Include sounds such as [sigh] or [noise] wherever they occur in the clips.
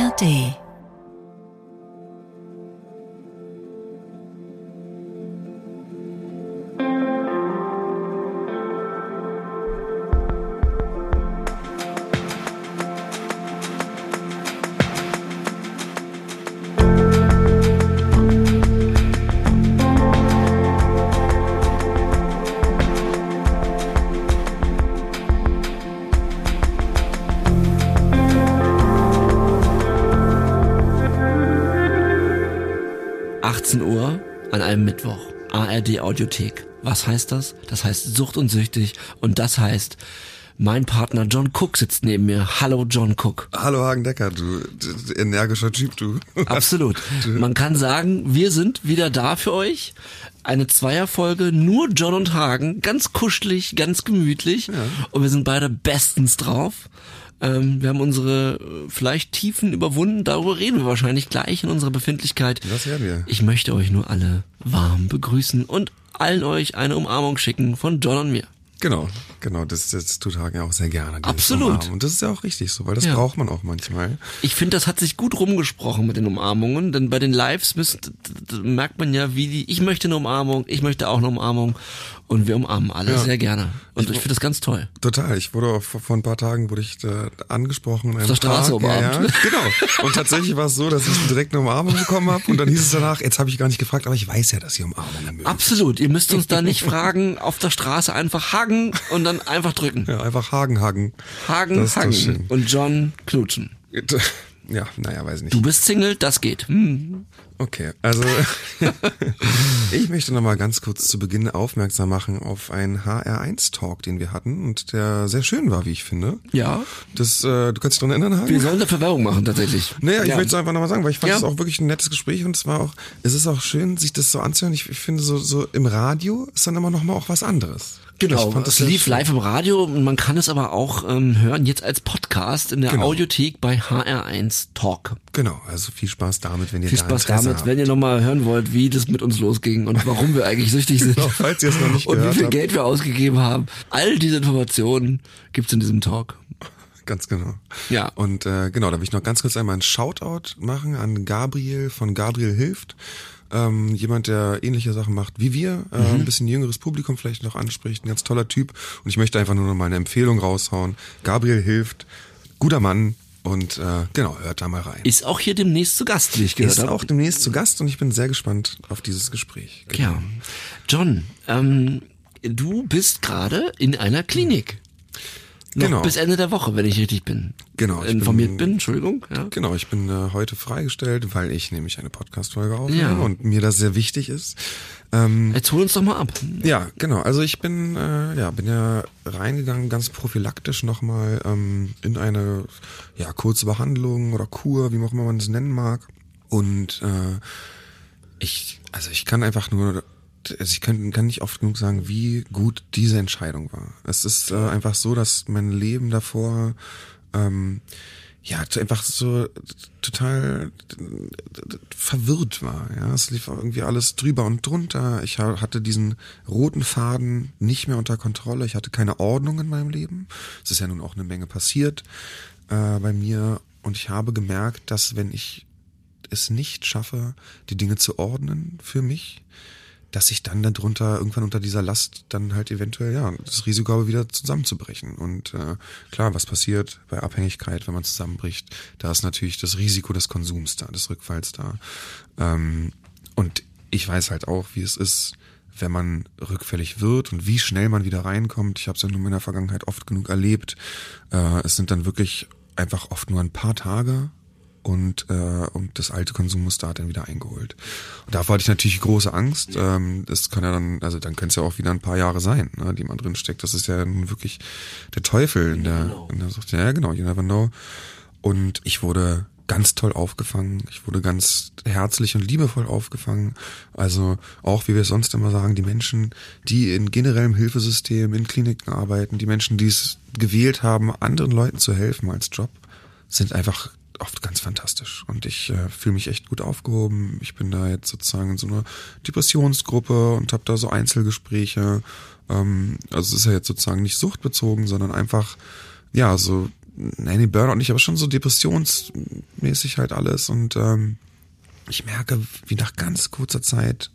ARD ARD Audiothek. Was heißt das? Das heißt Sucht und Süchtig und das heißt mein Partner John Cook sitzt neben mir. Hallo John Cook. Hallo Hagen Decker, du, energischer Typ, du. Absolut. Man kann sagen, wir sind wieder da für euch. Eine Zweierfolge, nur John und Hagen, ganz kuschelig, ganz gemütlich. Ja. Und wir sind beide bestens drauf. Ähm, wir haben unsere äh, vielleicht Tiefen überwunden. Darüber reden wir wahrscheinlich gleich in unserer Befindlichkeit. Das werden wir. Ich möchte euch nur alle warm begrüßen und allen euch eine Umarmung schicken von John und mir. Genau, genau, das, das tut Hagen ja auch sehr gerne. Absolut. Umarmen. Und das ist ja auch richtig so, weil das ja. braucht man auch manchmal. Ich finde, das hat sich gut rumgesprochen mit den Umarmungen, denn bei den Lives müsst, merkt man ja, wie die, ich möchte eine Umarmung, ich möchte auch eine Umarmung und wir umarmen alle ja. sehr gerne. Und ich, ich finde das ganz toll. Total. Ich wurde auch vor ein paar Tagen wurde ich da angesprochen. Auf der Straße umarmt. Ja, ja. [laughs] Genau. Und tatsächlich war es so, dass ich direkt eine Umarmung bekommen habe und dann hieß es danach, jetzt habe ich gar nicht gefragt, aber ich weiß ja, dass ihr Umarmungen mögt. Absolut. Ihr müsst uns da nicht fragen, auf der Straße einfach hagen und dann einfach drücken. Ja, einfach hagen, hagen. Hagen, hagen. Und John knutschen. Ja, naja, weiß nicht. Du bist Single, das geht. Hm. Okay, also [laughs] ich möchte noch mal ganz kurz zu Beginn aufmerksam machen auf einen HR1-Talk, den wir hatten und der sehr schön war, wie ich finde. Ja. Das, äh, du kannst dich daran erinnern, Hagen? Wir sollen dafür Werbung machen, tatsächlich. Naja, ich ja. möchte es einfach noch mal sagen, weil ich fand es ja. auch wirklich ein nettes Gespräch und es war auch, es ist auch schön, sich das so anzuhören. Ich, ich finde, so, so im Radio ist dann immer noch mal auch was anderes. Genau, es lief live im Radio und man kann es aber auch ähm, hören jetzt als Podcast in der genau. Audiothek bei HR1 Talk. Genau, also viel Spaß damit, wenn ihr viel da Spaß damit, habt. wenn ihr nochmal hören wollt, wie das mit uns losging und warum wir eigentlich süchtig sind. [laughs] genau, falls ihr es noch nicht Und wie viel habt. Geld wir ausgegeben haben. All diese Informationen gibt's in diesem Talk. [laughs] Ganz genau. Ja. Und äh, genau, da will ich noch ganz kurz einmal einen Shoutout machen an Gabriel von Gabriel Hilft ähm, jemand, der ähnliche Sachen macht wie wir, äh, mhm. ein bisschen jüngeres Publikum vielleicht noch anspricht, ein ganz toller Typ. Und ich möchte einfach nur noch mal eine Empfehlung raushauen. Gabriel hilft, guter Mann, und äh, genau, hört da mal rein. Ist auch hier demnächst zu Gast, wie ich gehört Ist auch demnächst zu Gast und ich bin sehr gespannt auf dieses Gespräch. Genau. Ja. John, ähm, du bist gerade in einer Klinik. Noch genau. bis Ende der Woche, wenn ich richtig bin. Genau. Informiert bin, bin, Entschuldigung. Ja. Genau, ich bin äh, heute freigestellt, weil ich nämlich eine Podcast-Folge aufnehme ja. und mir das sehr wichtig ist. Ähm, Jetzt hol uns doch mal ab. Ja, genau. Also ich bin, äh, ja, bin ja reingegangen, ganz prophylaktisch nochmal ähm, in eine ja, kurze Behandlung oder Kur, wie auch immer man es nennen mag. Und äh, ich, also ich kann einfach nur also ich kann, kann nicht oft genug sagen, wie gut diese Entscheidung war. Es ist äh, einfach so, dass mein Leben davor ähm, ja einfach so total verwirrt war. Ja, es lief irgendwie alles drüber und drunter. Ich hatte diesen roten Faden nicht mehr unter Kontrolle. Ich hatte keine Ordnung in meinem Leben. Es ist ja nun auch eine Menge passiert äh, bei mir und ich habe gemerkt, dass wenn ich es nicht schaffe, die Dinge zu ordnen für mich, dass ich dann darunter irgendwann unter dieser Last dann halt eventuell ja das Risiko habe wieder zusammenzubrechen. Und äh, klar was passiert bei Abhängigkeit wenn man zusammenbricht? Da ist natürlich das Risiko des Konsums da des Rückfalls da. Ähm, und ich weiß halt auch wie es ist wenn man rückfällig wird und wie schnell man wieder reinkommt. Ich habe es ja nun in der Vergangenheit oft genug erlebt. Äh, es sind dann wirklich einfach oft nur ein paar Tage und, äh, und das alte Konsummuster hat dann wieder eingeholt. Und da hatte ich natürlich große Angst. Ähm, das kann ja dann, also dann könnte es ja auch wieder ein paar Jahre sein, ne, die man drin steckt. Das ist ja nun wirklich der Teufel in der, in der Sucht. Ja, genau, you never know. Und ich wurde ganz toll aufgefangen. Ich wurde ganz herzlich und liebevoll aufgefangen. Also auch, wie wir sonst immer sagen, die Menschen, die in generellem Hilfesystem, in Kliniken arbeiten, die Menschen, die es gewählt haben, anderen Leuten zu helfen als Job, sind einfach oft ganz fantastisch und ich äh, fühle mich echt gut aufgehoben. Ich bin da jetzt sozusagen in so einer Depressionsgruppe und habe da so Einzelgespräche. Ähm, also es ist ja jetzt sozusagen nicht suchtbezogen, sondern einfach ja so nein, nee, Burnout nicht, aber schon so depressionsmäßig halt alles und ähm, ich merke, wie nach ganz kurzer Zeit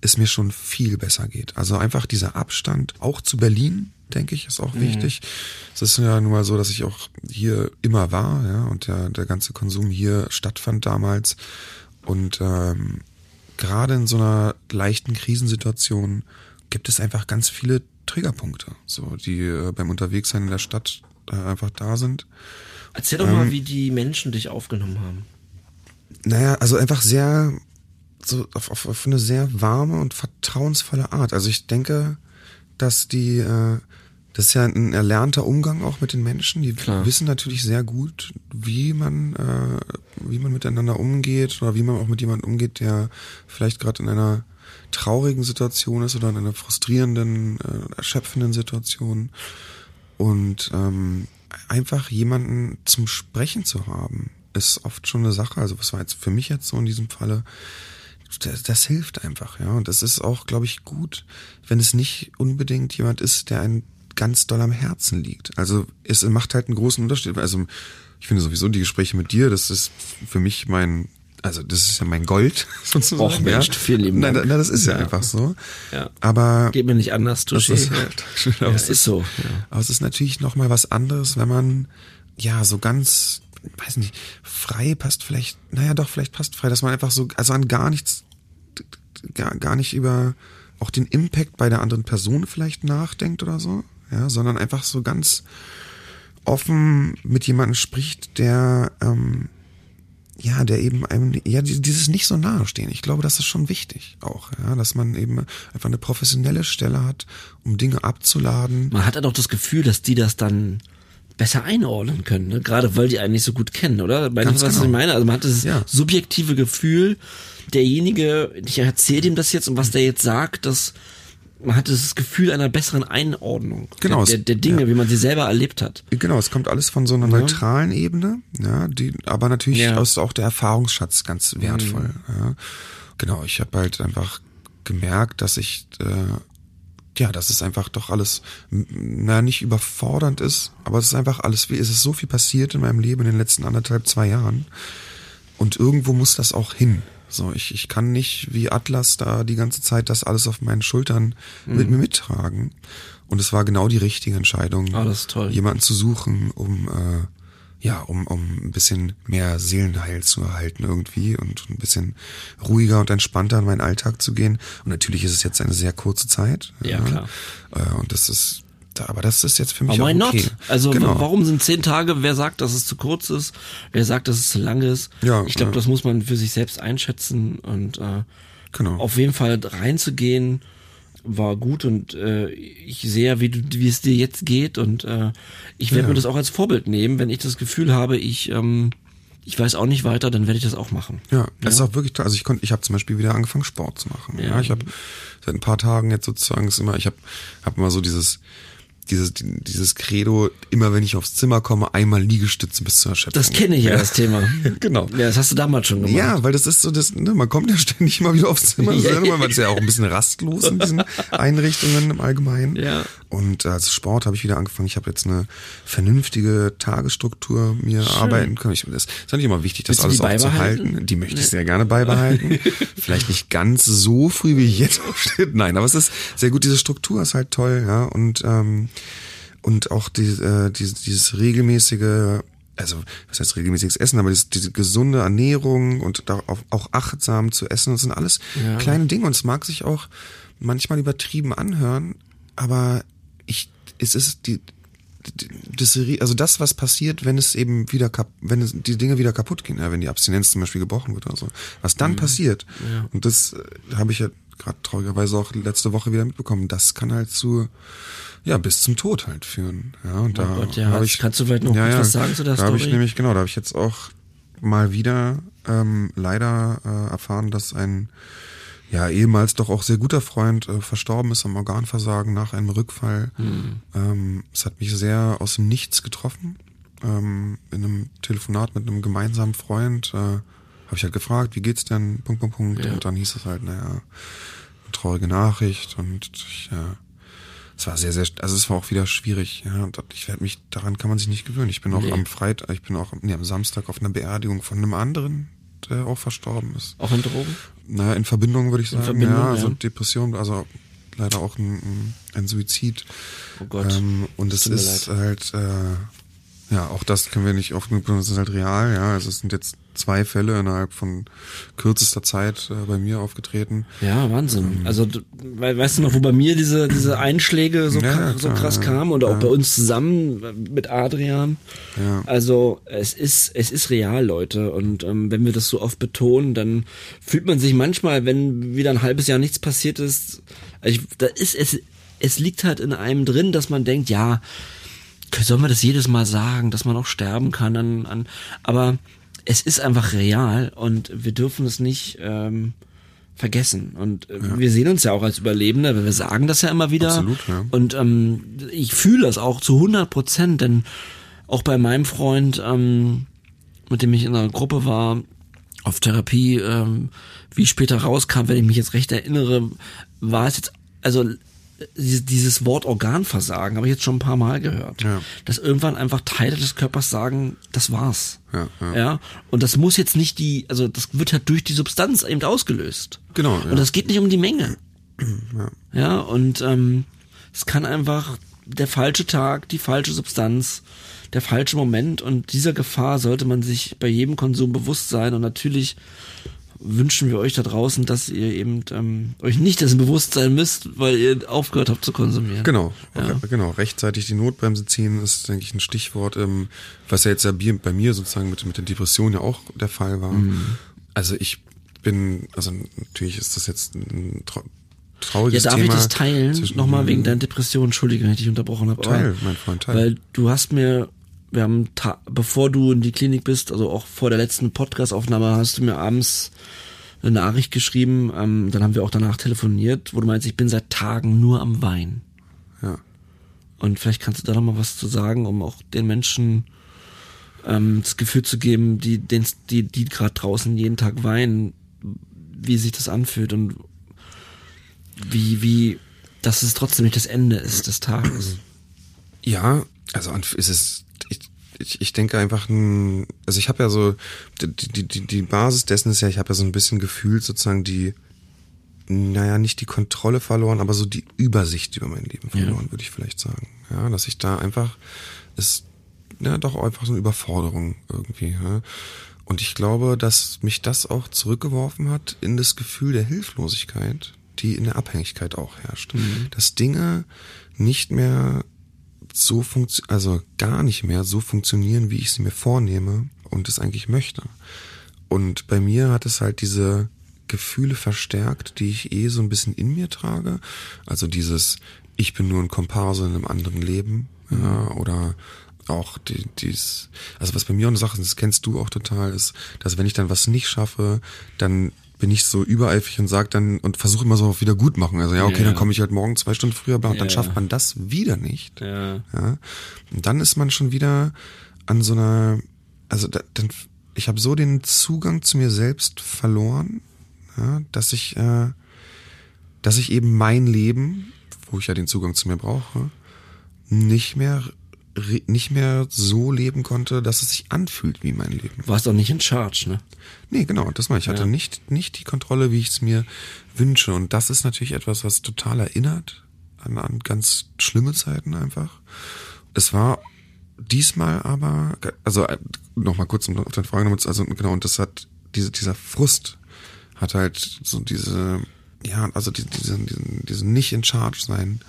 es mir schon viel besser geht. Also einfach dieser Abstand, auch zu Berlin, denke ich, ist auch mhm. wichtig. Es ist ja nun mal so, dass ich auch hier immer war, ja, und der, der ganze Konsum hier stattfand damals. Und ähm, gerade in so einer leichten Krisensituation gibt es einfach ganz viele Triggerpunkte, so die äh, beim Unterwegssein in der Stadt äh, einfach da sind. Erzähl doch ähm, mal, wie die Menschen dich aufgenommen haben. Naja, also einfach sehr, so auf, auf, auf eine sehr warme und vertrauensvolle Art. Also ich denke, dass die, äh, das ist ja ein erlernter Umgang auch mit den Menschen. Die Klar. wissen natürlich sehr gut, wie man, äh, wie man miteinander umgeht oder wie man auch mit jemandem umgeht, der vielleicht gerade in einer traurigen Situation ist oder in einer frustrierenden, äh, erschöpfenden Situation. Und ähm, einfach jemanden zum Sprechen zu haben, ist oft schon eine Sache. Also was war jetzt für mich jetzt so in diesem Falle? Das, das hilft einfach, ja. Und das ist auch, glaube ich, gut, wenn es nicht unbedingt jemand ist, der einen ganz doll am Herzen liegt. Also es macht halt einen großen Unterschied. Also ich finde sowieso die Gespräche mit dir, das ist für mich mein also das ist ja mein Gold [laughs] sozusagen. Och Mensch, ja. vielen lieben Dank. Nein, nein, das ist ja, ja, einfach so. Ja. Aber geht mir nicht anders, das ist, [laughs] ja, aber es ist so. Ja. Aber es ist natürlich noch mal was anderes, wenn man ja so ganz, weiß nicht, frei passt vielleicht, naja doch, vielleicht passt frei, dass man einfach so, also an gar nichts, gar, gar nicht über auch den Impact bei der anderen Person vielleicht nachdenkt oder so, ja, sondern einfach so ganz offen mit jemandem spricht, der ähm, ja, der eben einem, ja, dieses nicht so nahe stehen. Ich glaube, das ist schon wichtig auch, ja, dass man eben einfach eine professionelle Stelle hat, um Dinge abzuladen. Man hat ja doch das Gefühl, dass die das dann besser einordnen können, ne? gerade weil die einen nicht so gut kennen, oder? Du, was genau. ich meine? Also man hat das ja. subjektive Gefühl, derjenige, ich erzähle ihm das jetzt und was der jetzt sagt, das man hat das Gefühl einer besseren Einordnung genau, der, der Dinge, ja. wie man sie selber erlebt hat. Genau, es kommt alles von so einer neutralen ja. Ebene, ja, die, aber natürlich ja. ist auch der Erfahrungsschatz ganz wertvoll. Mhm. Ja. Genau, ich habe halt einfach gemerkt, dass ich äh, ja, dass es einfach doch alles, na, nicht überfordernd ist, aber es ist einfach alles, wie, es ist so viel passiert in meinem Leben in den letzten anderthalb, zwei Jahren. Und irgendwo muss das auch hin. So, ich, ich kann nicht wie Atlas da die ganze Zeit das alles auf meinen Schultern mhm. mit mir mittragen. Und es war genau die richtige Entscheidung, ah, das ist toll. jemanden zu suchen, um äh, ja, um, um ein bisschen mehr Seelenheil zu erhalten irgendwie und ein bisschen ruhiger und entspannter in meinen Alltag zu gehen. Und natürlich ist es jetzt eine sehr kurze Zeit. Ja, ja klar. Äh, und das ist aber das ist jetzt für mich Aber why auch okay. not? Also genau. warum sind zehn Tage? Wer sagt, dass es zu kurz ist? Wer sagt, dass es zu lang ist? Ja, ich glaube, ja. das muss man für sich selbst einschätzen und äh, genau. auf jeden Fall reinzugehen war gut und äh, ich sehe, wie du, wie es dir jetzt geht und äh, ich werde ja. mir das auch als Vorbild nehmen, wenn ich das Gefühl habe, ich ähm, ich weiß auch nicht weiter, dann werde ich das auch machen. Ja, das ja. ist auch wirklich toll. Also ich konnte, ich habe zum Beispiel wieder angefangen Sport zu machen. Ja, ja ich habe seit ein paar Tagen jetzt sozusagen ist immer, ich habe hab immer so dieses dieses, dieses Credo, immer wenn ich aufs Zimmer komme, einmal Liegestütze bis zur Erschöpfung. Das kenne ich ja, das Thema. [laughs] genau. Ja, das hast du damals schon gemacht. Ja, weil das ist so, das, ne, man kommt ja ständig immer wieder aufs Zimmer, ja, ja. man ist ja auch ein bisschen rastlos in diesen [laughs] Einrichtungen im Allgemeinen. Ja. Und als Sport habe ich wieder angefangen. Ich habe jetzt eine vernünftige Tagesstruktur mir Schön. arbeiten können. Ich, das ist natürlich immer wichtig, das alles auch zu halten. Die möchte ich sehr gerne beibehalten. [laughs] Vielleicht nicht ganz so früh, wie jetzt [laughs] aufstehe. Nein, aber es ist sehr gut. Diese Struktur ist halt toll, ja. Und ähm, und auch die, äh, dieses, dieses regelmäßige, also was heißt regelmäßiges Essen, aber diese, diese gesunde Ernährung und auch, auch achtsam zu essen, das sind alles ja. kleine Dinge und es mag sich auch manchmal übertrieben anhören, aber ich, es ist die, das, also das, was passiert, wenn es eben wieder, wenn es, die Dinge wieder kaputt gehen, ja, wenn die Abstinenz zum Beispiel gebrochen wird oder so, was dann mhm. passiert, ja. und das äh, habe ich ja gerade traurigerweise auch letzte Woche wieder mitbekommen, das kann halt zu ja, bis zum Tod halt führen. Ja, und oh da Gott, ja. ich. Kannst du vielleicht noch ja, was sagen zu der da Story? Da habe ich nämlich, genau, da habe ich jetzt auch mal wieder ähm, leider äh, erfahren, dass ein ja ehemals doch auch sehr guter Freund äh, verstorben ist am Organversagen nach einem Rückfall. Hm. Ähm, es hat mich sehr aus dem Nichts getroffen. Ähm, in einem Telefonat mit einem gemeinsamen Freund äh, habe ich halt gefragt, wie geht's denn? Punkt, Punkt, Punkt. Ja. Und dann hieß es halt, naja, eine traurige Nachricht und ich, ja, es war sehr, sehr, also es war auch wieder schwierig. Ja, und ich werde mich, daran kann man sich nicht gewöhnen. Ich bin auch Nee. am Freitag, ich bin auch nee, am Samstag auf einer Beerdigung von einem anderen, der auch verstorben ist. Auch in Drogen? Naja, in Verbindung würde ich sagen. Verbindung, ja, also ja. Depression, also leider auch ein, ein- Suizid. Oh Gott. Ähm, und es ist halt, äh, ja, auch das können wir nicht oft genug benutzen, es ist halt real, ja. Also es sind jetzt zwei Fälle innerhalb von kürzester Zeit äh, bei mir aufgetreten. Ja, Wahnsinn. Also, du- we- weißt du noch, wo bei mir diese, diese Einschläge so, Ja, so krass ja. kamen und auch bei uns zusammen äh, mit Adrian? Ja. Also, es ist, es ist real, Leute. Und ähm, wenn wir das so oft betonen, dann fühlt man sich manchmal, wenn wieder ein halbes Jahr nichts passiert ist, also ich, da ist es, es liegt halt in einem drin, dass man denkt, ja, sollen wir das jedes Mal sagen, dass man auch sterben kann an, an aber es ist einfach real und wir dürfen es nicht ähm, vergessen. Und äh, wir sehen uns ja auch als Überlebende, weil wir sagen das ja immer wieder. Absolut, ja. Und ähm, ich fühle das auch zu 100 Prozent, denn auch bei meinem Freund, ähm, mit dem ich in einer Gruppe war, auf Therapie, ähm, wie später rauskam, wenn ich mich jetzt recht erinnere, war es jetzt, also dieses Wort Organversagen habe ich jetzt schon ein paar Mal gehört. Ja. Dass irgendwann einfach Teile des Körpers sagen, das war's. Ja, ja. ja. Und das muss jetzt nicht die, also das wird halt durch die Substanz eben ausgelöst. Genau, ja. Und das geht nicht um die Menge. Ja. Ja, und ähm, es kann einfach der falsche Tag, die falsche Substanz, der falsche Moment und dieser Gefahr sollte man sich bei jedem Konsum bewusst sein und natürlich wünschen wir euch da draußen, dass ihr eben ähm, euch nicht dessen bewusst sein müsst, weil ihr aufgehört habt zu konsumieren. Genau, Ja. genau. Rechtzeitig die Notbremse ziehen ist, denke ich, ein Stichwort, ähm, was ja jetzt ja bei mir sozusagen mit, mit der Depression ja auch der Fall war. Mhm. Also ich bin, also natürlich ist das jetzt ein trau Ja, trauriges darf Thema. ich das teilen? Nochmal wegen deiner Depression, Entschuldige, wenn ich dich unterbrochen habe. Teil, mein Freund, teil. Weil du hast mir, wir haben, bevor du in die Klinik bist, also auch vor der letzten Podcast-Aufnahme, hast du mir abends eine Nachricht geschrieben, ähm, dann haben wir auch danach telefoniert, wo du meinst, ich bin seit Tagen nur am Wein. Ja. Und vielleicht kannst du da noch mal was zu sagen, um auch den Menschen ähm, das Gefühl zu geben, die, den's- die, die gerade draußen jeden Tag weinen, wie sich das anfühlt und wie, wie, dass es trotzdem nicht das Ende ist des Tages. Ja, also ist es, ich, ich, denke einfach, ein, also ich habe ja so, die, die, die, Basis dessen ist ja, ich habe ja so ein bisschen gefühlt sozusagen die, naja, nicht die Kontrolle verloren, aber so die Übersicht über mein Leben verloren, würde ich vielleicht sagen. Ja, dass ich da einfach, ist, ja, doch einfach so eine Überforderung irgendwie. Ja. Und ich glaube, dass mich das auch zurückgeworfen hat in das Gefühl der Hilflosigkeit, die in der Abhängigkeit auch herrscht. Dass Dinge nicht mehr so funktio also gar nicht mehr so funktionieren, wie ich sie mir vornehme und es eigentlich möchte. Und bei mir hat es halt diese Gefühle verstärkt, die ich eh so ein bisschen in mir trage. Also dieses, ich bin nur ein Komparse in einem anderen Leben, ja, oder auch die, dies, also was bei mir auch eine Sache ist, das kennst du auch total, ist, dass wenn ich dann was nicht schaffe, dann bin ich so übereifrig und sag dann und versuche immer so auf Wiedergutmachen. Also ja, okay, Ja. dann komme ich halt morgen zwei Stunden früher, und dann Ja. schafft man das wieder nicht. Ja. Ja. Und dann ist man schon wieder an so einer, also da, dann, ich habe so den Zugang zu mir selbst verloren, ja, dass ich, äh, dass ich eben mein Leben, wo ich ja den Zugang zu mir brauche, nicht mehr nicht mehr so leben konnte, dass es sich anfühlt wie mein Leben. Du warst auch nicht in Charge, ne? Nee, genau, das meine ich. Ich hatte Ja. nicht, nicht die Kontrolle, wie ich es mir wünsche. Und das ist natürlich etwas, was total erinnert an, an ganz schlimme Zeiten einfach. Es war diesmal aber, also nochmal kurz um auf deine Frage nochmal zu- also genau, und das hat, diese, dieser Frust hat halt so diese, ja, also die, diese, diesen, diesen nicht in Charge sein,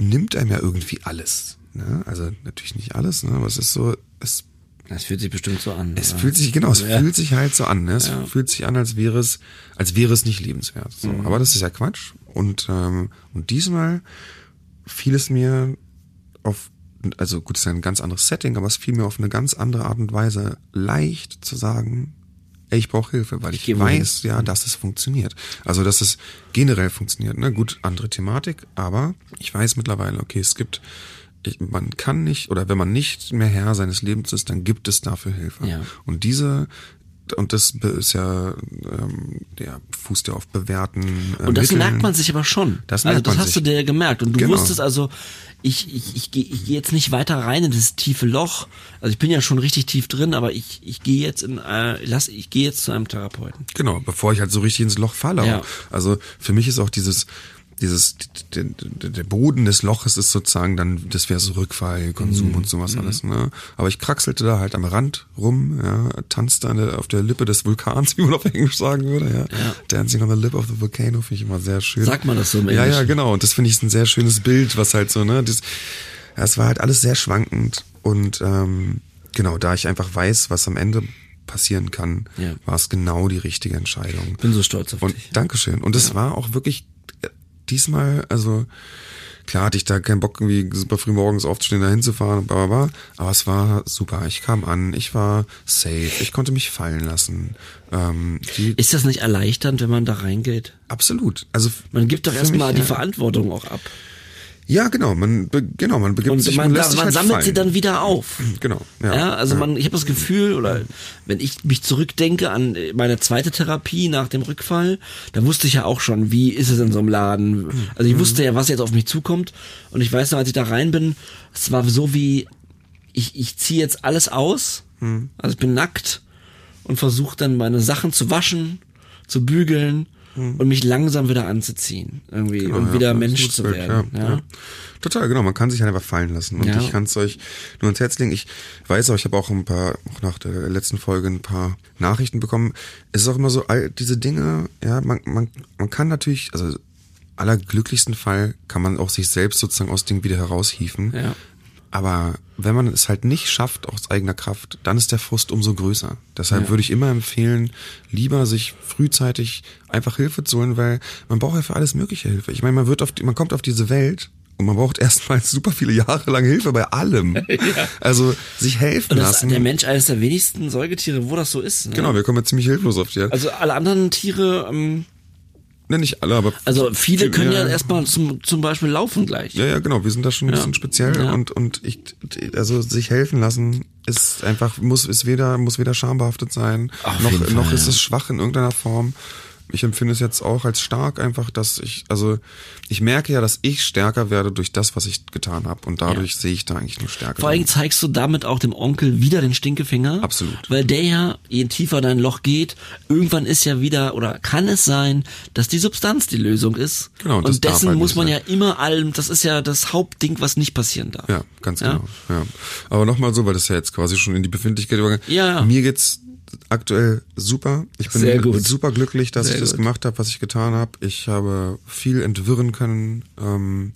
nimmt einem ja irgendwie alles. Ne? Also natürlich nicht alles, ne? aber es ist so, es Das fühlt sich bestimmt so an. es oder? fühlt sich, genau, es Ja. fühlt sich halt so an. Ne? Es Ja. fühlt sich an, als wäre es, als wäre es nicht lebenswert. So. Mhm. Aber das ist ja Quatsch. Und, ähm, und diesmal fiel es mir auf, also gut, es ist ja ein ganz anderes Setting, aber es fiel mir auf eine ganz andere Art und Weise leicht zu sagen, ey, ich brauche Hilfe, weil ich, wohin. weiß ja, dass es funktioniert. Also, dass es generell funktioniert. Ne? Gut, andere Thematik, aber ich weiß mittlerweile, okay, es gibt, ich, man kann nicht, oder wenn man nicht mehr Herr seines Lebens ist, dann gibt es dafür Hilfe. Ja. Und diese und das ist ja, ähm, der fußt ja auf bewährten äh, Und das Mitteln. merkt man sich aber schon. Das also merkt das man hast sich. du dir gemerkt. Und du Genau. wusstest also, ich, ich, ich gehe ich geh jetzt nicht weiter rein in dieses tiefe Loch. Also ich bin ja schon richtig tief drin, aber ich, ich gehe jetzt in, äh, lass, ich gehe jetzt zu einem Therapeuten. Genau, bevor ich halt so richtig ins Loch falle. Ja. Also für mich ist auch dieses, dieses, der, der Boden des Loches ist sozusagen dann, das wäre so Rückfall, Konsum Mhm. und sowas alles, ne? Aber ich kraxelte da halt am Rand rum, ja, tanzte an der, auf der Lippe des Vulkans, [laughs] wie man auf Englisch sagen würde, ja. Ja. Dancing on the lip of the volcano finde ich immer sehr schön. Sagt man das so im Ja, ja, Englischen? genau. Und das finde ich ein sehr schönes Bild, was halt so, ne, das, ja, es war halt alles sehr schwankend und, ähm, genau, da ich einfach weiß, was am Ende passieren kann, Ja. war es genau die richtige Entscheidung. Bin so stolz auf Und dich. Dankeschön. Und es war auch wirklich diesmal, also klar hatte ich da keinen Bock, irgendwie super früh morgens aufzustehen, da hinzufahren bla bla bla. Aber es war super. Ich kam an, ich war safe, ich konnte mich fallen lassen. Ähm, Ist das nicht erleichternd, wenn man da reingeht? absolut. Also Man gibt doch erstmal mich, die ja. Verantwortung auch ab. Ja, genau, man genau, man begibt Und sich man, man lässt sich man halt sammelt fallen. sie dann wieder auf. Genau. Ja, Ja, also man, ich habe das Gefühl, oder wenn ich mich zurückdenke an meine zweite Therapie nach dem Rückfall, da wusste ich ja auch schon, wie ist es in so einem Laden. Also ich wusste ja, was jetzt auf mich zukommt. Und ich weiß noch, als ich da rein bin, es war so wie, ich, ich ziehe jetzt alles aus, also ich bin nackt und versuche dann meine Sachen zu waschen, zu bügeln und mich langsam wieder anzuziehen. Irgendwie, und ja, wieder ist Mensch zu Bild, werden. ja, Ja, ja. Total, genau. Man kann sich halt einfach fallen lassen. Und Ja. ich kann es euch nur ans Herz legen. Ich weiß auch, ich habe auch ein paar, auch nach der letzten Folge ein paar Nachrichten bekommen. Es ist auch immer so, all diese Dinge, ja, man, man, man kann natürlich, also allerglücklichsten Fall kann man auch sich selbst sozusagen aus Dingen wieder heraushieven. Ja. Aber wenn man es halt nicht schafft aus eigener Kraft, dann ist der Frust umso größer. Deshalb Ja. würde ich immer empfehlen, lieber sich frühzeitig einfach Hilfe zu holen, weil man braucht ja für alles mögliche Hilfe. Ich meine, man wird auf die, man kommt auf diese Welt und man braucht [laughs] erstmal super viele Jahre lang Hilfe bei allem. [laughs] Also sich helfen Und das ist lassen. der Mensch eines der wenigsten Säugetiere, wo das so ist. Ne? Genau, wir kommen jetzt ziemlich hilflos auf die. Also alle anderen Tiere, ähm, ne, nicht alle, aber also viele können ja ja. erstmal zum, zum Beispiel laufen gleich. Ja, ja, genau. Wir sind da schon ein Ja. bisschen speziell Ja. und und ich also sich helfen lassen ist einfach muss ist weder muss weder schambehaftet sein Auf noch noch ist es schwach in irgendeiner Form. Ich empfinde es jetzt auch als stark einfach, dass ich also ich merke ja, dass ich stärker werde durch das, was ich getan habe und dadurch sehe ich da eigentlich nur Stärke. Vor allem zeigst du damit auch dem Onkel wieder den Stinkefinger. Absolut. Weil der ja, je tiefer dein Loch geht, irgendwann ist ja wieder, oder kann es sein, dass die Substanz die Lösung ist. Genau, und und dessen halt muss man sein. ja immer allem, das ist ja das Hauptding, was nicht passieren darf. Ja, ganz Ja. genau. Ja. Aber nochmal so, weil das ja jetzt quasi schon in die Befindlichkeit übergegangen Ja, ja. Mir geht's aktuell super. Ich bin Sehr gut. super glücklich, dass Sehr ich das gut. gemacht habe, was ich getan habe. Ich habe viel entwirren können. Ähm,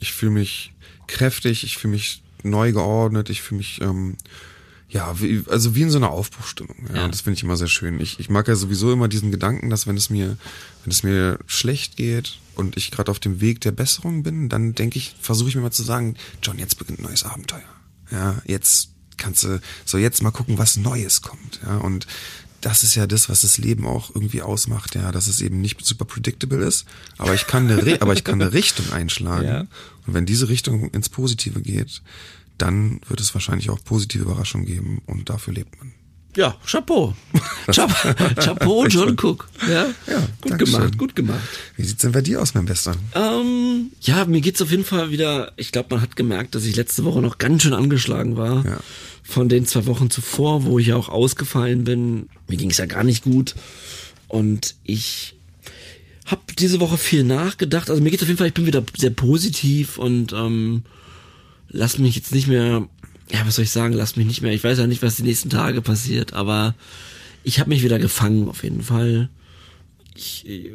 ich fühle mich kräftig, ich fühle mich neu geordnet, ich fühle mich ähm, ja, wie, also wie in so einer Aufbruchstimmung. Ja, Ja. Das finde ich immer sehr schön. Ich, ich mag ja sowieso immer diesen Gedanken, dass wenn es mir, wenn es mir schlecht geht und ich gerade auf dem Weg der Besserung bin, dann denke ich, versuche ich mir mal zu sagen, John, jetzt beginnt ein neues Abenteuer. Ja, jetzt kannst du, so jetzt mal gucken, was Neues kommt. Ja, und das ist ja das, was das Leben auch irgendwie ausmacht, ja, dass es eben nicht super predictable ist, aber ich kann eine, Re- aber ich kann eine Richtung einschlagen. Ja. Und wenn diese Richtung ins Positive geht, dann wird es wahrscheinlich auch positive Überraschungen geben und dafür lebt man. Ja, Chapeau. [laughs] Chapeau, John Cook. Ja, Ja, gut gemacht, gut gemacht. Wie sieht's denn bei dir aus, mein Bester? Ähm, ja, mir geht's auf jeden Fall wieder. Ich glaube, man hat gemerkt, dass ich letzte Woche noch ganz schön angeschlagen war. Ja. Von den zwei Wochen zuvor, wo ich ja auch ausgefallen bin. Mir ging's ja gar nicht gut. Und ich habe diese Woche viel nachgedacht. Also mir geht's auf jeden Fall, ich bin wieder sehr positiv und ähm, lass mich jetzt nicht mehr, ja, was soll ich sagen, lass mich nicht mehr, ich weiß ja nicht, was die nächsten Tage passiert, aber ich habe mich wieder gefangen auf jeden Fall. Ich äh,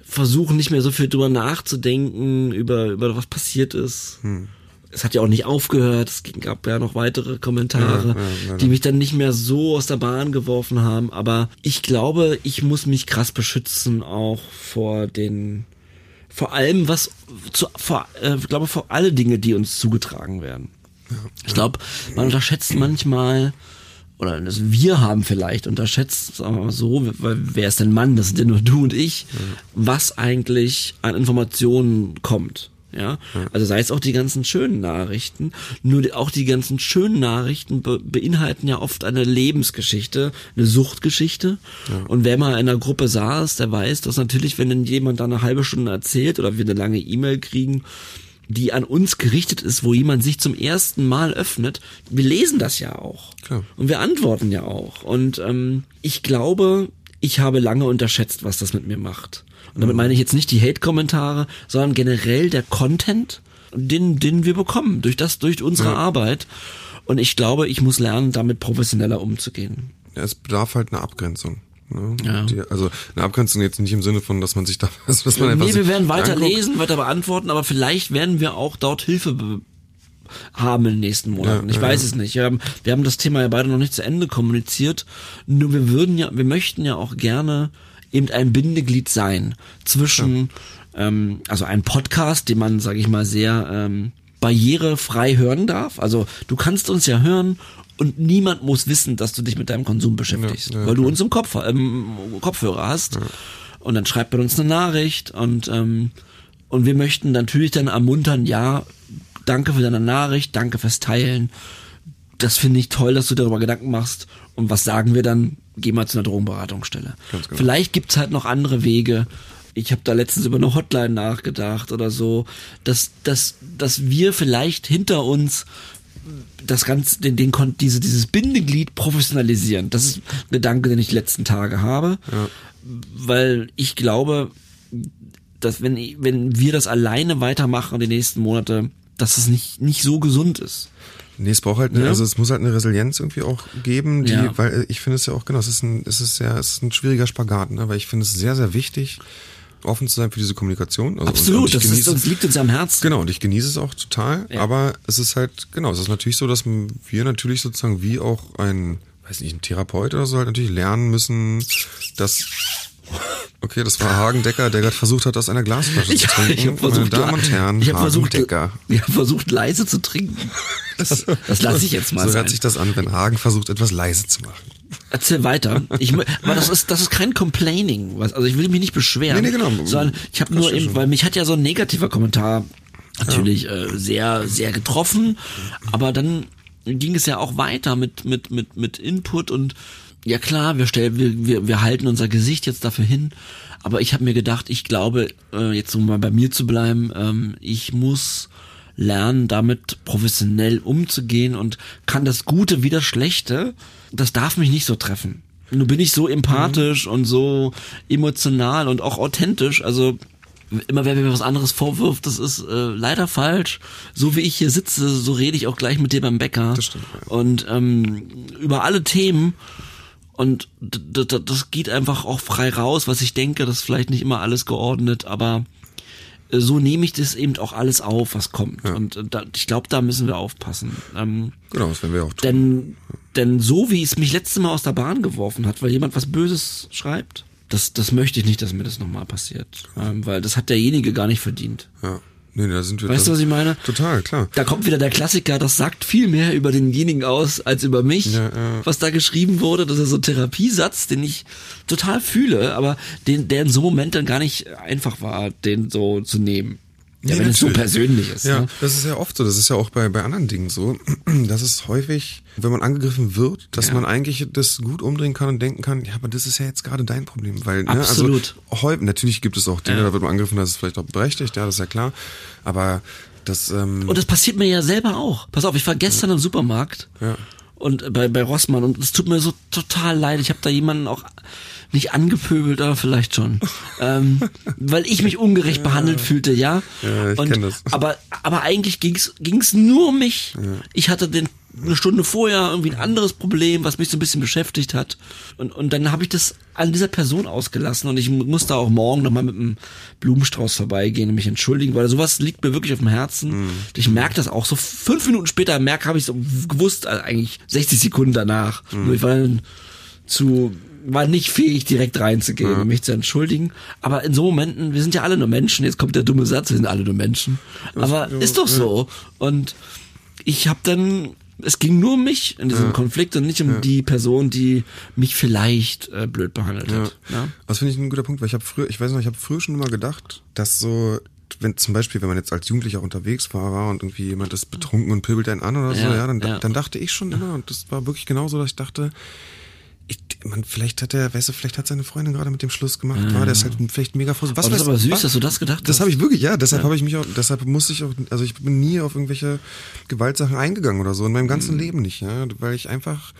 versuche nicht mehr so viel drüber nachzudenken, über, über was passiert ist. Hm. Es hat ja auch nicht aufgehört, es gab ja noch weitere Kommentare, Ja, ja, ja, die mich dann nicht mehr so aus der Bahn geworfen haben. Aber ich glaube, ich muss mich krass beschützen, auch vor den, vor allem was, zu, vor, äh, ich glaube, vor alle Dinge, die uns zugetragen werden. Ich glaube, man unterschätzt manchmal, oder wir haben vielleicht unterschätzt, sagen wir mal so, weil wer ist denn Mann, das sind ja nur du und ich, was eigentlich an Informationen kommt. Ja? also sei es auch die ganzen schönen Nachrichten. Nur die, auch die ganzen schönen Nachrichten be beinhalten ja oft eine Lebensgeschichte, eine Suchtgeschichte. Und wer mal in einer Gruppe saß, der weiß, dass natürlich, wenn dann jemand da eine halbe Stunde erzählt oder wir eine lange E-Mail kriegen, die an uns gerichtet ist, wo jemand sich zum ersten Mal öffnet, wir lesen das ja auch. Klar. Und wir antworten ja auch. Und ähm, ich glaube, ich habe lange unterschätzt, was das mit mir macht. Und damit meine ich jetzt nicht die Hate-Kommentare, sondern generell der Content, den, den wir bekommen, durch das, durch unsere Ja. Arbeit. Und ich glaube, ich muss lernen, damit professioneller umzugehen. Ja, es bedarf halt einer Abgrenzung. Ne? Ja. Die, also eine Abgrenzung jetzt nicht im Sinne von, dass man sich da, [laughs] dass man einfach Nee, wir werden weiter anguckt. lesen, weiter beantworten, aber vielleicht werden wir auch dort Hilfe be haben in den nächsten Monaten. Ja, ich ja, weiß ja. es nicht. Wir haben, wir haben das Thema ja beide noch nicht zu Ende kommuniziert. Nur wir würden ja, wir möchten ja auch gerne eben ein Bindeglied sein zwischen, ähm, also ein Podcast, den man, sage ich mal, sehr ähm, barrierefrei hören darf. Also du kannst uns ja hören und niemand muss wissen, dass du dich mit deinem Konsum beschäftigst, Ja, ja, weil du uns im Kopf, ähm, Kopfhörer hast. Und dann schreibt man uns eine Nachricht und ähm, und wir möchten natürlich dann ermuntern, ja, danke für deine Nachricht, danke fürs Teilen. Das finde ich toll, dass du darüber Gedanken machst. Und was sagen wir dann? Geh mal zu einer Drogenberatungsstelle. Genau. Vielleicht gibt's halt noch andere Wege. Ich habe da letztens über eine Hotline nachgedacht oder so, dass, dass, dass wir vielleicht hinter uns das Ganze, den, den, Kon- diese, dieses Bindeglied professionalisieren. Das ist ein Gedanke, den ich die letzten Tage habe. Weil ich glaube, dass wenn, wenn wir das alleine weitermachen die nächsten Monate, dass es nicht, nicht so gesund ist. Nee, es braucht halt, eine, Ja. also es muss halt eine Resilienz irgendwie auch geben, die, Ja. weil ich finde es ja auch, genau, es ist ein, es ist ja, es ist ein schwieriger Spagat, ne, weil ich finde es sehr, sehr wichtig, offen zu sein für diese Kommunikation. Also, und- Absolut, und ich das ist, uns liegt uns am Herzen. Genau, und ich genieße es auch total, Ja. aber es ist halt, genau, es ist natürlich so, dass wir natürlich sozusagen wie auch ein, weiß nicht, ein Therapeut oder so halt natürlich lernen müssen, dass, okay, das war Hagen Decker, der gerade versucht hat, aus einer Glasflasche Ich, zu trinken. ich habe versucht, Meine Damen und Herren, ich habe Hagen versucht, Decker. ich hab versucht, leise zu trinken. [laughs] Das, das lasse ich jetzt mal So sein. hört sich das an, wenn Hagen versucht, etwas leise zu machen. Erzähl weiter. Ich, aber das ist, das ist kein Complaining. Was, also ich will mich nicht beschweren. Nee, nee, genau. Sondern ich habe nur eben, schon. weil mich hat ja so ein negativer Kommentar natürlich äh, sehr, sehr getroffen. Aber dann ging es ja auch weiter mit, mit, mit, mit Input und ja klar, wir stellen, wir, wir, wir halten unser Gesicht jetzt dafür hin. Aber ich habe mir gedacht, ich glaube, äh, jetzt um mal bei mir zu bleiben, ähm, ich muss lernen, damit professionell umzugehen und kann das Gute wie das Schlechte, das darf mich nicht so treffen. Nur bin ich so empathisch und so emotional und auch authentisch, also immer wer mir was anderes vorwirft, das ist äh, leider falsch. So wie ich hier sitze, so rede ich auch gleich mit dir beim Bäcker. Das stimmt. Und ähm, über alle Themen und das geht einfach auch frei raus, was ich denke, das ist vielleicht nicht immer alles geordnet, aber so nehme ich das eben auch alles auf, was kommt. Und äh, da, ich glaube, da müssen wir aufpassen. Ähm, Genau, das werden wir auch tun. denn, denn so wie es mich letztes Mal aus der Bahn geworfen hat, weil jemand was Böses schreibt, das, das möchte ich nicht, dass mir das nochmal passiert. Ähm, weil das hat derjenige gar nicht verdient. Ja. Nee, da sind wir. Weißt du, was ich meine? Total, klar. Da kommt wieder der Klassiker, das sagt viel mehr über denjenigen aus als über mich, Ja, ja. was da geschrieben wurde. Das ist so ein Therapiesatz, den ich total fühle, aber den, der in so einem Moment dann gar nicht einfach war, den so zu nehmen. Ja, Nee, wenn es so persönlich ist. Ja, Ne? das ist ja oft so. Das ist ja auch bei, bei anderen Dingen so. [clears throat] Das ist häufig, wenn man angegriffen wird, dass Ja. man eigentlich das gut umdrehen kann und denken kann, ja, aber das ist ja jetzt gerade dein Problem. Weil, ne, Absolut. also häufig, natürlich gibt es auch Dinge, Ja. da wird man angegriffen, das ist vielleicht auch berechtigt, ja, das ist ja klar. Aber das, ähm, Und das passiert mir ja selber auch. Pass auf, ich war gestern im Supermarkt Ja. und äh, bei, bei Rossmann und es tut mir so total leid. Ich habe da jemanden auch nicht angepöbelt, aber vielleicht schon. ähm, weil ich mich ungerecht behandelt fühlte, ja. Ja, ich und, kenn das. Aber, aber eigentlich ging's ging's nur um mich. Ich hatte den eine Stunde vorher irgendwie ein anderes Problem, was mich so ein bisschen beschäftigt hat. Und, und dann habe ich das an dieser Person ausgelassen und ich mu- muss da auch morgen nochmal mit einem Blumenstrauß vorbeigehen und mich entschuldigen, weil sowas liegt mir wirklich auf dem Herzen. Mhm. Ich merke das auch. So fünf Minuten später merke, habe ich so gewusst, also eigentlich 60 Sekunden danach. Mhm. Nur ich war dann zu war nicht fähig, direkt reinzugehen und mich zu entschuldigen. Aber in so Momenten, wir sind ja alle nur Menschen, jetzt kommt der dumme Satz, wir sind alle nur Menschen. Aber ist doch so. Und ich habe dann, es ging nur um mich in diesem Konflikt und nicht um die Person, die mich vielleicht äh, blöd behandelt hat. Ja? Das finde ich ein guter Punkt, weil ich habe früher, ich weiß noch, ich habe früher schon immer gedacht, dass so wenn zum Beispiel, wenn man jetzt als Jugendlicher unterwegs war, war und irgendwie jemand ist betrunken und pöbelt einen an oder so, Ja, ja, dann, ja. dann dachte ich schon immer, und das war wirklich genauso, dass ich dachte, man, vielleicht hat er, weißt du, vielleicht hat seine Freundin gerade mit dem Schluss gemacht, war der ist halt vielleicht mega vorsichtig. Was Aber das ist aber süß, was- dass du das gedacht das hast. habe ich wirklich, ja. Deshalb habe ich mich auch, deshalb musste ich auch, also ich bin nie auf irgendwelche Gewaltsachen eingegangen oder so in meinem ganzen Mhm. Leben nicht, ja, weil ich einfach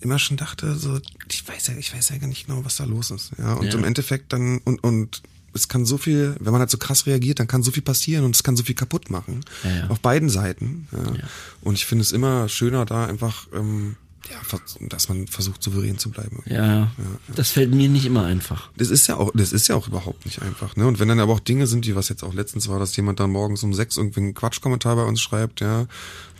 immer schon dachte, so, ich weiß ja, ich weiß ja gar nicht genau, was da los ist, ja. Und Ja. im Endeffekt dann und und es kann so viel, wenn man halt so krass reagiert, dann kann so viel passieren und es kann so viel kaputt machen. Ja, ja. Auf beiden Seiten. Ja. Und ich finde es immer schöner, da einfach, ähm, ja, dass man versucht, souverän zu bleiben. Ja, ja. Das fällt mir nicht immer einfach. Das ist ja auch, das ist ja auch überhaupt nicht einfach, ne? Und wenn dann aber auch Dinge sind, die was jetzt auch letztens war, dass jemand dann morgens um sechs irgendwie einen Quatschkommentar bei uns schreibt, ja.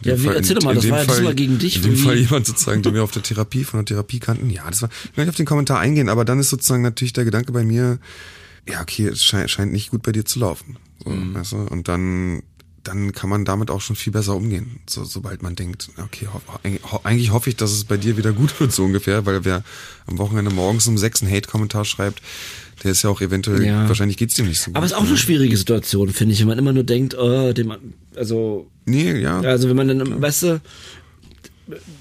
In Ja, wie- erzähl doch mal, das war ja diesmal gegen dich, In dem wie- Fall jemand sozusagen, den wir auf der Therapie, von der Therapie kannten. Ja, das war, ich will nicht auf den Kommentar eingehen, aber dann ist sozusagen natürlich der Gedanke bei mir, ja, okay, es scheint, scheint nicht gut bei dir zu laufen. So, Mhm. weißt du? Und dann, dann kann man damit auch schon viel besser umgehen, so, sobald man denkt, okay, ho ho eigentlich hoffe ich, dass es bei dir wieder gut wird, so ungefähr, weil wer am Wochenende morgens um sechs einen Hate-Kommentar schreibt, der ist ja auch eventuell, Ja. wahrscheinlich geht's dem nicht so gut. Aber es ist auch eine schwierige Situation, finde ich, wenn man immer nur denkt, oh, dem, also, Nee, ja. also wenn man dann, weißt du,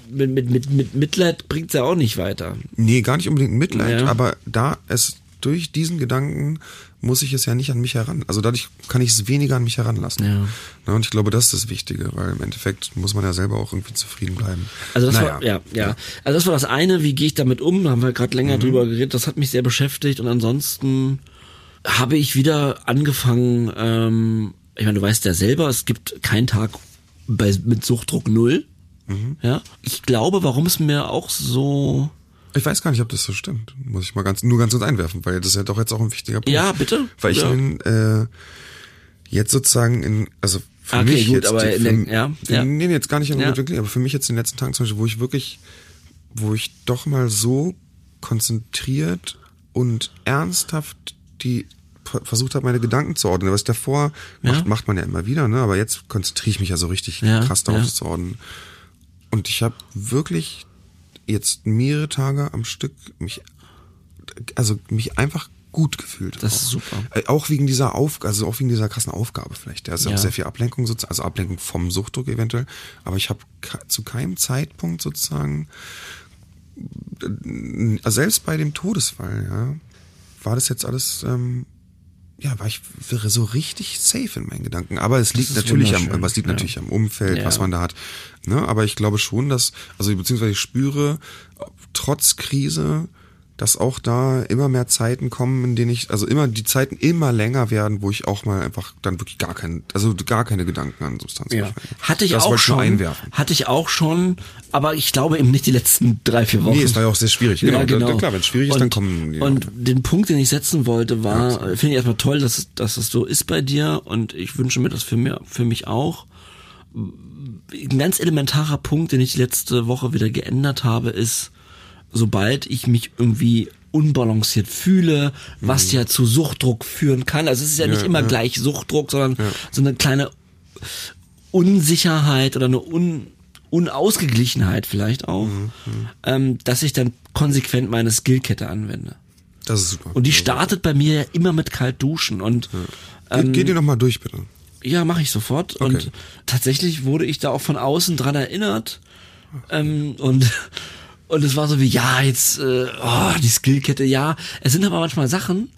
mit, mit, mit, mit Mitleid bringt's ja auch nicht weiter. Nee, gar nicht unbedingt Mitleid, Ja. aber da es durch diesen Gedanken muss ich es ja nicht an mich heran. Also dadurch kann ich es weniger an mich heranlassen. Ja. Na, und ich glaube, das ist das Wichtige, weil im Endeffekt muss man ja selber auch irgendwie zufrieden bleiben. Also das Naja. war ja, ja. Also das war das eine, wie gehe ich damit um? Da haben wir gerade länger Mhm. drüber geredet. Das hat mich sehr beschäftigt und ansonsten habe ich wieder angefangen. Ähm, ich meine, du weißt ja selber, es gibt keinen Tag bei, mit Suchtdruck null. Mhm. Ja. Ich glaube, warum es mir auch so Ich weiß gar nicht, ob das so stimmt. Muss ich mal ganz, nur ganz kurz einwerfen, weil das ist ja doch jetzt auch ein wichtiger Punkt. Ja, bitte. Weil ich Ja. bin, äh, jetzt sozusagen in, also für Okay, mich gut, jetzt, aber die- in für, der- ja, ja. nee, nee, jetzt gar nicht Ja. ja. aber für mich jetzt in den letzten Tagen zum Beispiel, wo ich wirklich, wo ich doch mal so konzentriert und ernsthaft die ver- versucht habe, meine Gedanken zu ordnen. Was davor Ja. macht, macht man ja immer wieder, ne? Aber jetzt konzentriere ich mich ja so richtig Ja, krass darauf, ja. zu ordnen. Und ich habe wirklich jetzt mehrere Tage am Stück mich, also mich einfach gut gefühlt. Das auch. ist super. Äh, Auch wegen dieser Auf, also auch wegen dieser krassen Aufgabe vielleicht. Da ist ja Ja. auch sehr viel Ablenkung sozusagen, also Ablenkung vom Suchtdruck eventuell. Aber ich habe zu keinem Zeitpunkt sozusagen, äh, also selbst bei dem Todesfall, ja, war das jetzt alles, ähm, ja, war ich wäre so richtig safe in meinen Gedanken. Aber es liegt natürlich am, es liegt ja. natürlich am Umfeld, Ja. was man da hat. Ne? Aber ich glaube schon, dass, also beziehungsweise ich spüre, trotz Krise, dass auch da immer mehr Zeiten kommen, in denen ich, also immer die Zeiten immer länger werden, wo ich auch mal einfach dann wirklich gar keinen, also gar keine Gedanken an Substanz Ja. Hatte ich das auch schon. einwerfen. Hatte ich auch schon, aber ich glaube eben nicht die letzten drei, vier Wochen. Nee, es war ja auch sehr schwierig. Genau, Ja, genau. Klar, wenn es schwierig ist, und, dann kommen die. Und den Punkt, den ich setzen wollte, war, Ja, finde ich erstmal toll, dass, dass es so ist bei dir und ich wünsche mir das für, mir, für mich auch. Ein ganz elementarer Punkt, den ich letzte Woche wieder geändert habe, ist, sobald ich mich irgendwie unbalanciert fühle, was ja zu Suchtdruck führen kann. Also es ist ja, nicht Mhm. Ja, immer ja. gleich Suchtdruck, sondern so eine kleine Unsicherheit oder eine Un Unausgeglichenheit vielleicht auch, Mhm, ähm, dass ich dann konsequent meine Skillkette anwende. das ist super. Und die startet bei mir ja immer mit kalt duschen und Geht, geht ihr noch mal durch, bitte. ja, mache ich sofort. Und tatsächlich wurde ich da auch von außen dran erinnert. Ähm, und und es war so wie, ja, jetzt, äh, oh, die Skillkette, ja. Es sind aber manchmal Sachen,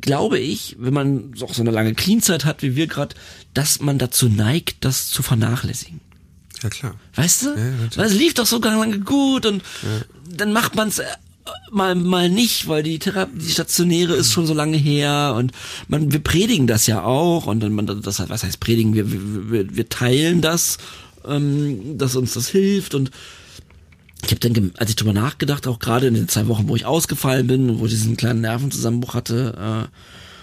glaube ich, wenn man so auch so eine lange Clean-Zeit hat wie wir gerade, dass man dazu neigt, das zu vernachlässigen. Ja, klar. Weißt du? natürlich. weil es lief doch so ganz lange gut und dann macht man es mal mal nicht, weil die Therapie, die stationäre ist schon so lange her und man wir predigen das ja auch und dann man das was heißt predigen? Wir wir, wir, wir teilen das, ähm, dass uns das hilft und ich habe dann, als ich drüber nachgedacht, auch gerade in den zwei Wochen, wo ich ausgefallen bin, wo ich diesen kleinen Nervenzusammenbruch hatte, äh,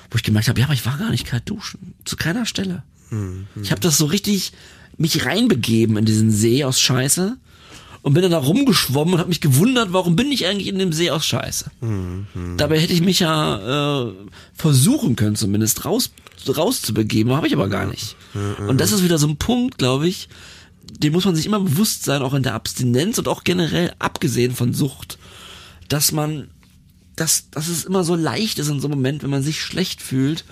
wo ich gemerkt habe, ja, aber ich war gar nicht kalt duschen. Zu keiner Stelle. Ich habe das so richtig mich reinbegeben in diesen See aus Scheiße und bin dann da rumgeschwommen und habe mich gewundert, warum bin ich eigentlich in dem See aus Scheiße. Dabei hätte ich mich ja äh, versuchen können, zumindest raus rauszubegeben, habe ich aber gar nicht. Und das ist wieder so ein Punkt, glaube ich, dem muss man sich immer bewusst sein, auch in der Abstinenz und auch generell abgesehen von Sucht, dass man, dass, dass es immer so leicht ist in so einem Moment, wenn man sich schlecht fühlt,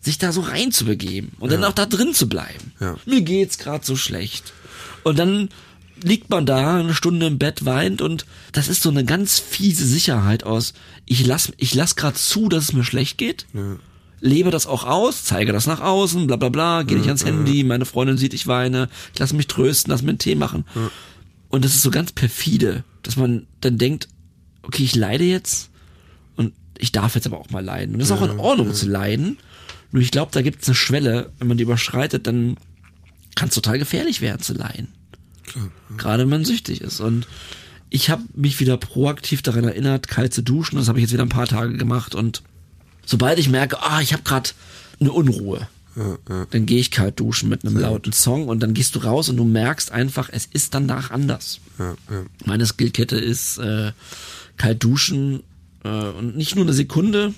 sich da so reinzubegeben und dann auch da drin zu bleiben. Ja. Mir geht's gerade so schlecht. Und dann liegt man da eine Stunde im Bett, weint und das ist so eine ganz fiese Sicherheit aus, ich lass, ich lass gerade zu, dass es mir schlecht geht. Lebe das auch aus, zeige das nach außen, bla bla bla, gehe nicht ans Handy, meine Freundin sieht, ich weine, ich lasse mich trösten, lass mir einen Tee machen. Und das ist so ganz perfide, dass man dann denkt, okay, ich leide jetzt und ich darf jetzt aber auch mal leiden. Und das ist auch in Ordnung zu leiden. Nur ich glaube, da gibt es eine Schwelle, wenn man die überschreitet, dann kann es total gefährlich werden zu leiden. Gerade wenn man süchtig ist. Und ich habe mich wieder proaktiv daran erinnert, kalt zu duschen. Das habe ich jetzt wieder ein paar Tage gemacht. Und sobald ich merke, ah, ich habe gerade eine Unruhe, dann gehe ich kalt duschen mit einem lauten Song und dann gehst du raus und du merkst einfach, es ist danach anders. Ja, ja. Meine Skillkette ist äh, kalt duschen äh, und nicht nur eine Sekunde,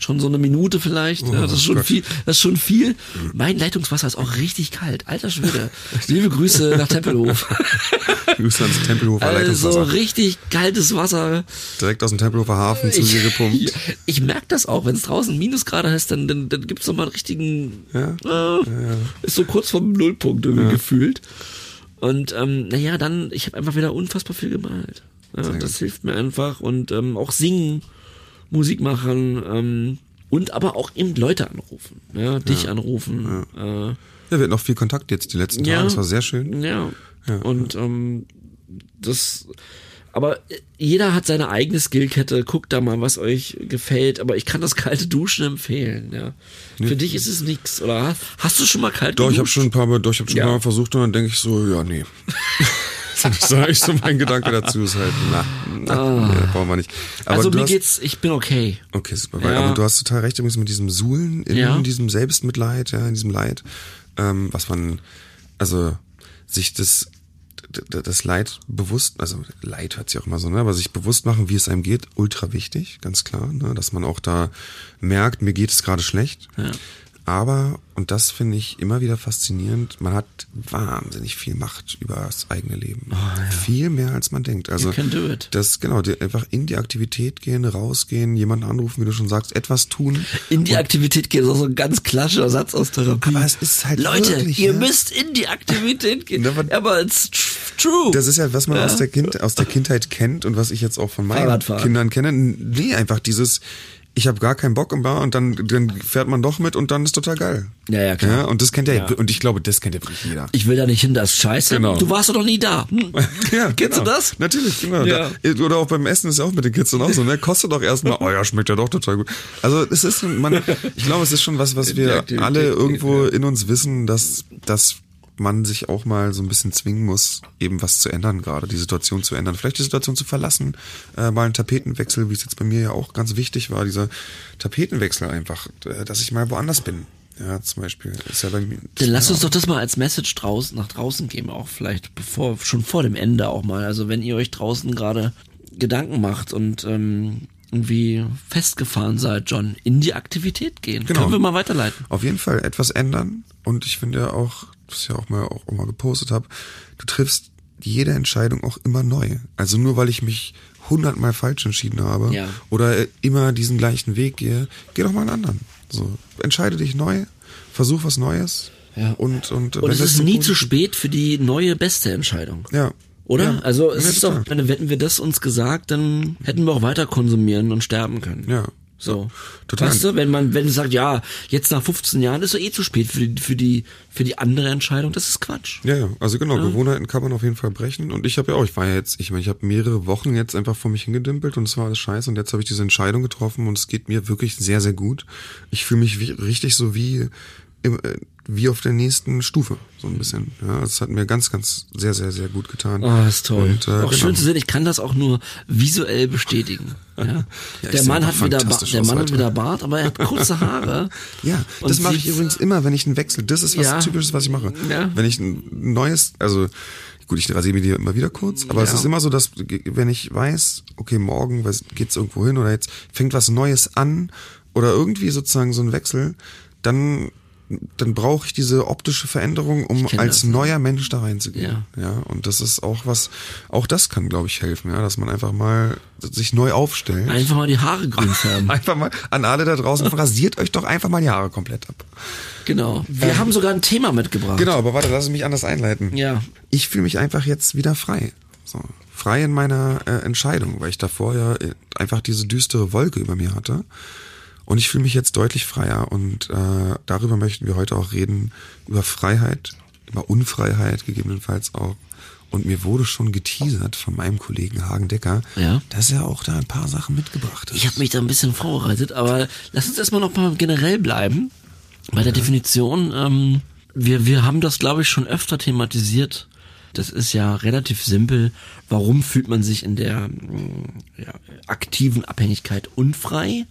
schon so eine Minute vielleicht. ja, das ist schon Gott. viel. Das ist schon viel. Mein Leitungswasser ist auch richtig kalt. Alter Schwede. [laughs] Liebe Grüße nach Tempelhof. [laughs] Grüße ans Tempelhofer Also Leitungswasser. richtig kaltes Wasser. Direkt aus dem Tempelhofer Hafen zu dir gepumpt. Ich, ich merke das auch, wenn es draußen Minusgrade heißt, dann, dann, dann gibt's noch mal einen richtigen, Ja, äh, ist so kurz vom Nullpunkt irgendwie gefühlt. Und ähm, naja, dann, ich habe einfach wieder unfassbar viel gemalt. Ja, das hilft mir einfach und ähm, auch singen, Musik machen ähm, und aber auch eben Leute anrufen, ja, dich anrufen. Äh, Ja, wir hatten noch viel Kontakt jetzt die letzten Tage. Ja. Das war sehr schön. ja. Ja. Und ähm, das, aber jeder hat seine eigene Skillkette. Guckt da mal, was euch gefällt. Aber ich kann das kalte Duschen empfehlen. Ja. Für dich ist es nix, oder? hast- Hast du schon mal kalt Doch, ich habe geduscht? schon ein paar Mal, doch, ich habe schon Ja. ein paar Mal versucht und dann denke ich so, ja, nee. [laughs] [laughs] das ist eigentlich so mein Gedanke dazu ist halt, na, na nee, brauchen wir nicht. Aber also mir hast, geht's, ich bin okay. Okay, super. Ja. Aber du hast total recht übrigens mit diesem Suhlen in Ja. diesem Selbstmitleid, ja, in diesem Leid, ähm, was man, also sich das das Leid bewusst, also Leid hört sich auch immer so, ne, aber sich bewusst machen, wie es einem geht, ultra wichtig, ganz klar, ne, dass man auch da merkt, mir geht es gerade schlecht. Ja. Aber, und das finde ich immer wieder faszinierend, man hat wahnsinnig viel Macht über das eigene Leben. Viel mehr als man denkt. Also, das, genau, die, einfach in die Aktivität gehen, rausgehen, jemanden anrufen, wie du schon sagst, etwas tun. In die Aktivität gehen, das ist auch so ein ganz klassischer Satz aus Therapie. Aber es ist halt Leute, wirklich, ihr ja. müsst in die Aktivität gehen. [laughs] Ja, aber- Ja, it's tr- true. Das ist ja, was man aus, der kind, aus der Kindheit kennt und was ich jetzt auch von meinen. Kindern kenne. Nee, einfach dieses, ich habe gar keinen Bock im Bar und dann, dann fährt man doch mit und dann ist total geil. Ja, ja, klar. Ja, und das kennt ja, Ja. und ich glaube, das kennt ja wirklich jeder. ich will da nicht hin, das ist scheiße. Genau. Du warst doch noch nie da. [laughs] Hm. Ja, [laughs] Kennst genau. du das? Natürlich, genau. Ja. Da, oder auch beim Essen ist ja auch mit den Kids dann auch so, ne? Kostet doch erstmal, oh ja, schmeckt ja doch total gut. Also es ist, man, ich glaube, es ist schon was, was wir alle irgendwo in uns wissen, dass, dass man sich auch mal so ein bisschen zwingen muss, eben was zu ändern, gerade die Situation zu ändern, vielleicht die Situation zu verlassen, äh, mal einen Tapetenwechsel, wie es jetzt bei mir ja auch ganz wichtig war, dieser Tapetenwechsel einfach, äh, dass ich mal woanders bin. Ja, zum Beispiel. Ist ja bei mir. Dann lass uns doch das mal als Message draußen, nach draußen geben, auch vielleicht bevor, schon vor dem Ende auch mal. Also wenn ihr euch draußen gerade Gedanken macht und ähm, irgendwie festgefahren seid, John, in die Aktivität gehen. Genau. Können wir mal weiterleiten. auf jeden Fall etwas ändern. Und ich finde ja auch, ich ja auch mal auch mal gepostet habe, du triffst jede Entscheidung auch immer neu. Also nur weil ich mich hundertmal falsch entschieden habe Ja. oder immer diesen gleichen Weg gehe, geh doch mal einen anderen. So, entscheide dich neu, versuch was Neues. Ja. Und, und, Und wenn es ist nie zu spät für die neue beste Entscheidung. Ja. Oder? Ja. Also es ist doch, wenn, hätten wir das uns gesagt, dann hätten wir auch weiter konsumieren und sterben können. Ja. So. Total. Weißt du, wenn man, wenn es sagt, ja, jetzt nach 15 Jahren ist doch eh zu spät für die, für die, für die andere Entscheidung, das ist Quatsch. Ja, ja, also genau, Gewohnheiten kann man auf jeden Fall brechen. Und ich habe ja auch, ich war ja jetzt, ich meine, ich habe mehrere Wochen jetzt einfach vor mich hingedümpelt und es war alles scheiße. Und jetzt habe ich diese Entscheidung getroffen und es geht mir wirklich sehr, sehr gut. Ich fühle mich wie, richtig so wie, wie auf der nächsten Stufe, so ein bisschen. Ja, es hat mir ganz, ganz sehr, sehr, sehr gut getan. Oh, das ist toll. Und, äh, auch genau. schön zu sehen, ich kann das auch nur visuell bestätigen. [laughs] Ja? Ja, der Mann hat wieder, ba der Mann hat wieder Bart, aber er hat kurze Haare. [laughs] Ja, das mache ich übrigens immer, wenn ich einen Wechsel. Das ist was Ja. Typisches, was ich mache. Ja. Wenn ich ein neues, also gut, ich rasiere mir die immer wieder kurz, aber es Ja. ist immer so, dass wenn ich weiß, okay, morgen geht's irgendwo hin oder jetzt fängt was Neues an oder irgendwie sozusagen so ein Wechsel, dann dann brauche ich diese optische Veränderung, um als das, ja. neuer Mensch da reinzugehen. Ja. und das ist auch was, auch das kann, glaube ich, helfen, ja, dass man einfach mal sich neu aufstellt. Einfach mal die Haare grün färben. [laughs] Einfach mal an alle da draußen, [laughs] rasiert euch doch einfach mal die Haare komplett ab. Genau. Wir haben sogar ein Thema mitgebracht. Genau, aber warte, lass mich anders einleiten. Ja. Ich fühle mich einfach jetzt wieder frei. So, frei in meiner äh, Entscheidung, weil ich davor ja äh, einfach diese düstere Wolke über mir hatte. Und ich fühle mich jetzt deutlich freier und äh, darüber möchten wir heute auch reden, über Freiheit, über Unfreiheit gegebenenfalls auch. Und mir wurde schon geteasert von meinem Kollegen Hagen Decker, Ja. dass er auch da ein paar Sachen mitgebracht hat. Ich habe mich da ein bisschen vorbereitet, aber lass uns erstmal noch mal generell bleiben. Bei der Definition, ähm, wir, wir haben das, glaube ich, schon öfter thematisiert. Das ist ja relativ simpel. Warum fühlt man sich in der mh, ja, aktiven Abhängigkeit unfrei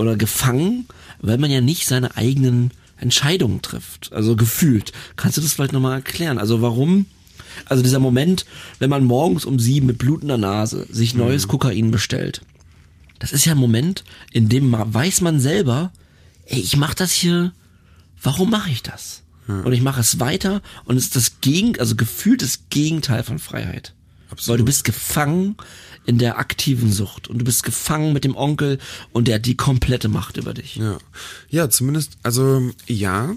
oder gefangen? Weil man ja nicht seine eigenen Entscheidungen trifft. Also gefühlt. Kannst du das vielleicht nochmal erklären? Also warum? Also dieser Moment, wenn man morgens um sieben mit blutender Nase sich neues Kokain bestellt. Das ist ja ein Moment, in dem ma- weiß man selber, ey, ich mache das hier, warum mache ich das? Und ich mache es weiter und es ist das Gegen, also gefühlt das Gegenteil von Freiheit. Weil du bist gefangen in der aktiven Sucht und du bist gefangen mit dem Onkel und der hat die komplette Macht über dich. Ja. Ja, zumindest, also ja,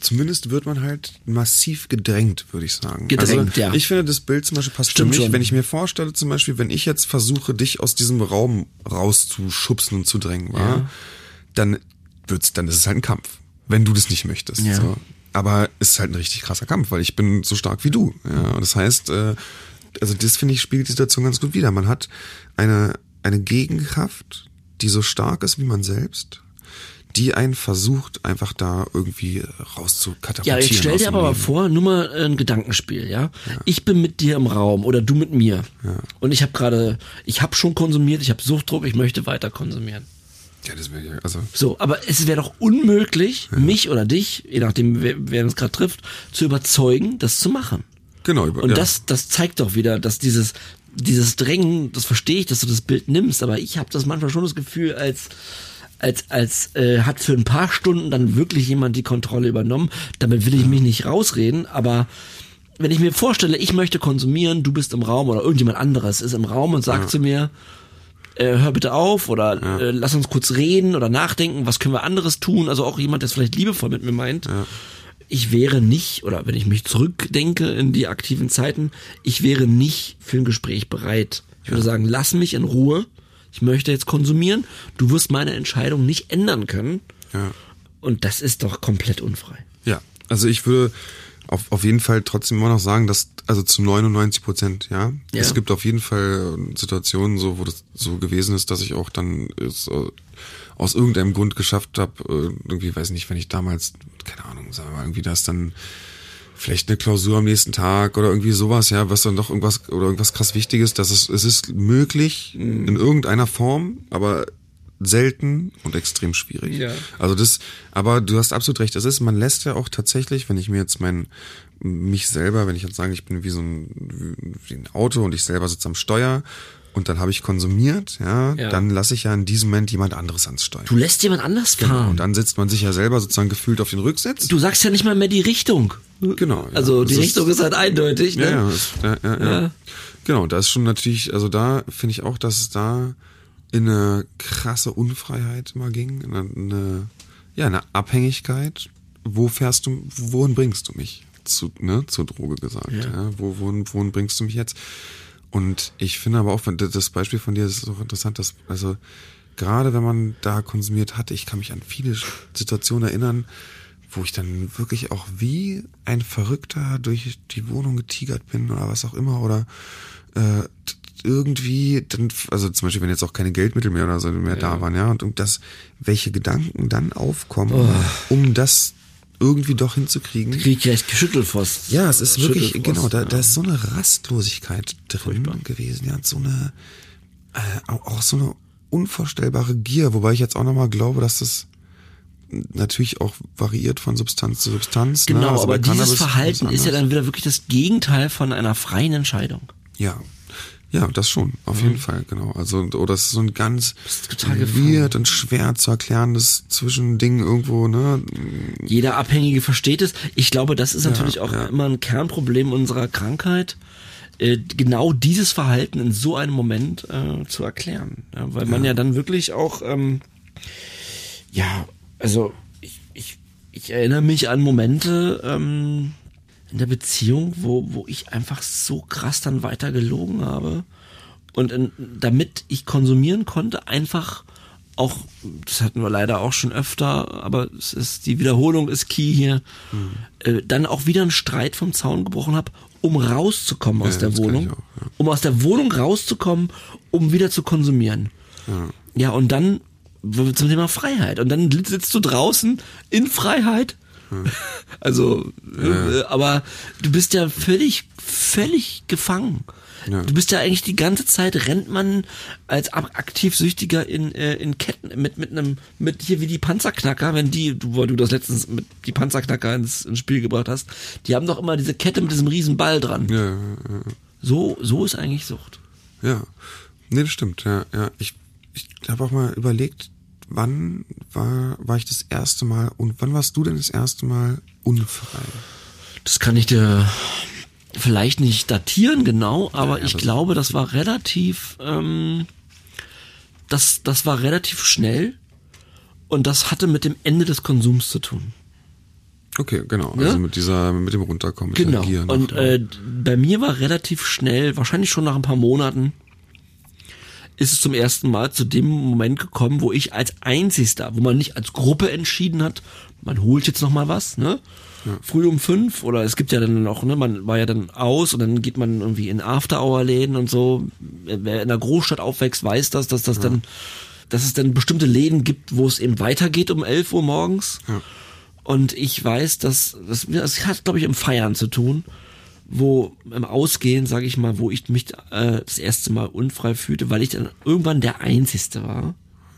zumindest wird man halt massiv gedrängt, würde ich sagen. Gedrängt, also, ja. Ich finde, das Bild zum Beispiel passt Stimmt für mich, schon. wenn ich mir vorstelle, zum Beispiel, wenn ich jetzt versuche, dich aus diesem Raum rauszuschubsen und zu drängen, war, dann wird's, dann ist es halt ein Kampf. Wenn du das nicht möchtest. Ja. So. Aber es ist halt ein richtig krasser Kampf, weil ich bin so stark wie du. Ja. Und das heißt, äh, also das finde ich spiegelt die Situation ganz gut wider. Man hat eine, eine Gegenkraft, die so stark ist wie man selbst, die einen versucht, einfach da irgendwie rauszukatapultieren. Ja, jetzt stell dir aber mal vor, nur mal ein Gedankenspiel, ja? Ich bin mit dir im Raum oder du mit mir. Und ich habe gerade, ich habe schon konsumiert, ich habe Suchtdruck, ich möchte weiter konsumieren. Ja, das wäre ja, also. So, aber es wäre doch unmöglich, mich oder dich, je nachdem, wer, wer uns gerade trifft, zu überzeugen, das zu machen. Genau, über, Und ja. das, das zeigt doch wieder, dass dieses, dieses Drängen, das verstehe ich, dass du das Bild nimmst, aber ich habe das manchmal schon das Gefühl, als als als äh, hat für ein paar Stunden dann wirklich jemand die Kontrolle übernommen. Damit will ich mich nicht rausreden, aber wenn ich mir vorstelle, ich möchte konsumieren, du bist im Raum oder irgendjemand anderes ist im Raum und sagt zu mir, äh, hör bitte auf oder äh, lass uns kurz reden oder nachdenken, was können wir anderes tun? Also auch jemand, der es vielleicht liebevoll mit mir meint. Ich wäre nicht, oder wenn ich mich zurückdenke in die aktiven Zeiten, ich wäre nicht für ein Gespräch bereit. Ich würde sagen, lass mich in Ruhe. Ich möchte jetzt konsumieren. Du wirst meine Entscheidung nicht ändern können. Ja. Und das ist doch komplett unfrei. Ja, also ich würde auf, auf jeden Fall trotzdem immer noch sagen, dass, also zu 99 Prozent, ja. Ja. Es gibt auf jeden Fall Situationen, so, wo das so gewesen ist, dass ich auch dann äh, aus irgendeinem Grund geschafft habe, irgendwie, weiß nicht, wenn ich damals, keine Ahnung, sagen wir mal, irgendwie das dann vielleicht eine Klausur am nächsten Tag oder irgendwie sowas, ja, was dann doch irgendwas oder irgendwas krass Wichtiges, dass es, es ist möglich Mhm. in irgendeiner Form, aber selten und extrem schwierig. Ja. Also das, aber du hast absolut recht. Es ist, man lässt ja auch tatsächlich, wenn ich mir jetzt mein, mich selber, wenn ich jetzt sage, ich bin wie so ein, wie ein Auto und ich selber sitze am Steuer und dann habe ich konsumiert, ja, Ja. dann lasse ich ja in diesem Moment jemand anderes ans Steuer. Du lässt jemand anders fahren. Und dann setzt man sich ja selber sozusagen gefühlt auf den Rücksitz. Du sagst ja nicht mal mehr die Richtung. Genau. ja. Also die Das Richtung ist halt eindeutig. Ne? Ja, ja, ist, ja, ja, ja. Genau, da ist schon natürlich, also da finde ich auch, dass es da in eine krasse Unfreiheit immer ging, in eine, eine, ja, eine Abhängigkeit. Wo fährst du, wohin bringst du mich? Zu, ne, zur Droge gesagt. Ja. Ja. wo, wohin, wohin bringst du mich jetzt? Und ich finde aber auch, das Beispiel von dir ist auch interessant, dass, also, gerade wenn man da konsumiert hat, ich kann mich an viele Situationen erinnern, wo ich dann wirklich auch wie ein Verrückter durch die Wohnung getigert bin oder was auch immer oder äh, irgendwie dann also zum Beispiel wenn jetzt auch keine Geldmittel mehr oder so mehr da waren ja und um das welche Gedanken dann aufkommen um das irgendwie doch hinzukriegen Krieg ich echt Schüttelfrost. ja, es ist wirklich, genau, da, da ist so eine Rastlosigkeit drin gewesen, ja, so eine, äh, auch, so eine unvorstellbare Gier, wobei ich jetzt auch nochmal glaube, dass das natürlich auch variiert von Substanz zu Substanz. ne? Genau, Also aber dieses Cannabis Verhalten ist ja dann wieder wirklich das Gegenteil von einer freien Entscheidung. Ja, Ja, das schon, auf jeden Fall, genau. Also, oder es ist so ein ganz weird und schwer zu erklärendes Zwischending irgendwo, ne? Jeder Abhängige versteht es. Ich glaube, das ist natürlich auch ja. immer ein Kernproblem unserer Krankheit, äh, genau dieses Verhalten in so einem Moment äh, zu erklären. Ja, weil man ja dann wirklich auch, ähm, ja, also ich, ich, ich erinnere mich an Momente ähm, in der Beziehung, wo, wo ich einfach so krass dann weiter gelogen habe und in, damit ich konsumieren konnte, einfach auch, das hatten wir leider auch schon öfter, aber es ist, die Wiederholung ist key hier, äh, dann auch wieder einen Streit vom Zaun gebrochen habe, um rauszukommen aus Ja, der Wohnung, auch, ja. um aus der Wohnung rauszukommen, um wieder zu konsumieren. Ja, und dann zum Thema Freiheit. Und dann sitzt du draußen in Freiheit. [laughs] Also, äh, aber du bist ja völlig, völlig gefangen. Ja. Du bist ja eigentlich die ganze Zeit rennt man als ab- Aktivsüchtiger in, äh, in Ketten mit mit einem mit hier wie die Panzerknacker, wenn die du weil du das letztens mit die Panzerknacker ins, ins Spiel gebracht hast, die haben doch immer diese Kette mit diesem riesen Ball dran. Ja, ja, ja. So so ist eigentlich Sucht. Ja, nee, das stimmt. Ja, ja. Ich, ich habe auch mal überlegt, wann war, war ich das erste Mal und wann warst du denn das erste Mal unfrei? Das kann ich dir vielleicht nicht datieren genau, aber Ja, ich das- glaube, das war relativ, ähm, das, das war relativ schnell und das hatte mit dem Ende des Konsums zu tun. Okay, genau. Ne? Also mit dieser, mit dem Runterkommen, Genau. Und ja. äh, bei mir war relativ schnell, wahrscheinlich schon nach ein paar Monaten, ist es zum ersten Mal zu dem Moment gekommen, wo ich als Einzigster, wo man nicht als Gruppe entschieden hat, man holt jetzt noch mal was, ne? Früh um fünf oder es gibt ja dann noch, ne, man war ja dann aus und dann geht man irgendwie in After-Hour-Läden und so. Wer in der Großstadt aufwächst, weiß das, dass das dann, dass es dann bestimmte Läden gibt, wo es eben weitergeht um 11 Uhr morgens. Ja. Und ich weiß, dass das, das hat, glaube ich, im Feiern zu tun, wo im Ausgehen, sage ich mal, wo ich mich äh, das erste Mal unfrei fühlte, weil ich dann irgendwann der Einzige war,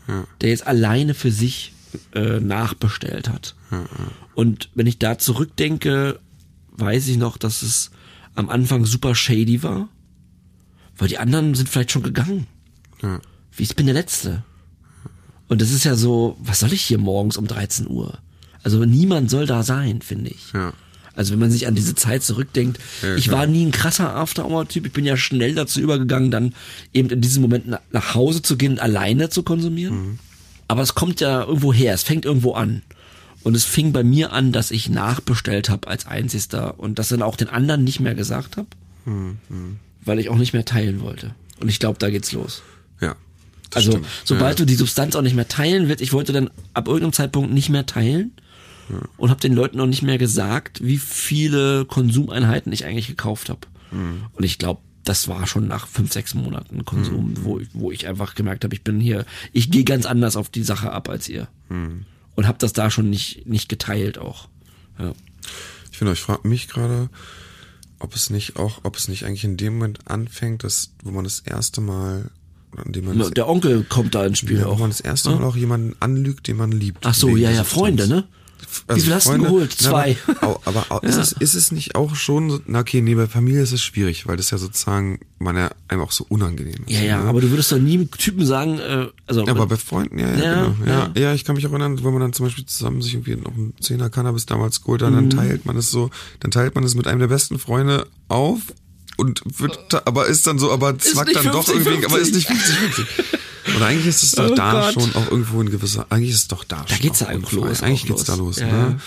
Ja. der jetzt alleine für sich äh, nachbestellt hat. Und wenn ich da zurückdenke, weiß ich noch, dass es am Anfang super shady war, weil die anderen sind vielleicht schon gegangen. Ja. Wie ich bin der Letzte. Und das ist ja so, was soll ich hier morgens um 13 Uhr? Also niemand soll da sein, finde ich. Ja. Also wenn man sich an diese Zeit zurückdenkt, Ja, ich war nie ein krasser After-Hour-Typ, ich bin ja schnell dazu übergegangen, dann eben in diesem Moment na- nach Hause zu gehen und alleine zu konsumieren. Mhm. Aber es kommt ja irgendwo her, es fängt irgendwo an. Und es fing bei mir an, dass ich nachbestellt habe als Einzigster und das dann auch den anderen nicht mehr gesagt habe, Mhm. weil ich auch nicht mehr teilen wollte. Und ich glaube, da geht's los. Ja. Also, stimmt. sobald ja. du die Substanz auch nicht mehr teilen willst, ich wollte dann ab irgendeinem Zeitpunkt nicht mehr teilen und habe den Leuten auch nicht mehr gesagt, wie viele Konsumeinheiten ich eigentlich gekauft habe. Mhm. Und ich glaube, das war schon nach fünf, sechs Monaten Konsum, Mhm. wo, ich- wo ich einfach gemerkt habe, ich bin hier, ich gehe ganz anders auf die Sache ab als ihr. Mhm. Und habe das da schon nicht, nicht geteilt auch. Ja. Ich finde, ich frage mich gerade, ob es nicht auch, ob es nicht eigentlich in dem Moment anfängt, dass, wo man das erste Mal, Der Onkel kommt da ins Spiel ja, wo auch. man das erste Mal auch jemanden anlügt, den man liebt. Ach so, ja, ja, Substanz. Freunde, ne? Wie viel hast du geholt? Zwei. Aber, aber, aber [laughs] ist, es, ist es nicht auch schon so, na okay, nee, bei Familie ist es schwierig, weil das ja sozusagen, man ja einem auch so unangenehm ist. Ja, ja, ne? aber du würdest doch nie Typen sagen, äh, also Ja, aber bei Freunden, ja, ja, Ja, genau. Ja, ja. ja. ich kann mich auch erinnern, wenn man dann zum Beispiel zusammen sich irgendwie noch einen Zehner Cannabis damals geholt hat, dann teilt man es so, dann teilt man es mit einem der besten Freunde auf und wird, da- aber ist dann so, aber zwackt dann doch 50, irgendwie, aber ist nicht 50-50. [laughs] Und eigentlich ist es doch Oh da Gott. schon auch irgendwo ein gewisser, eigentlich ist es doch da Da schon geht's auch ja eigentlich unfrei. los, Eigentlich geht's da los. Ja, ne?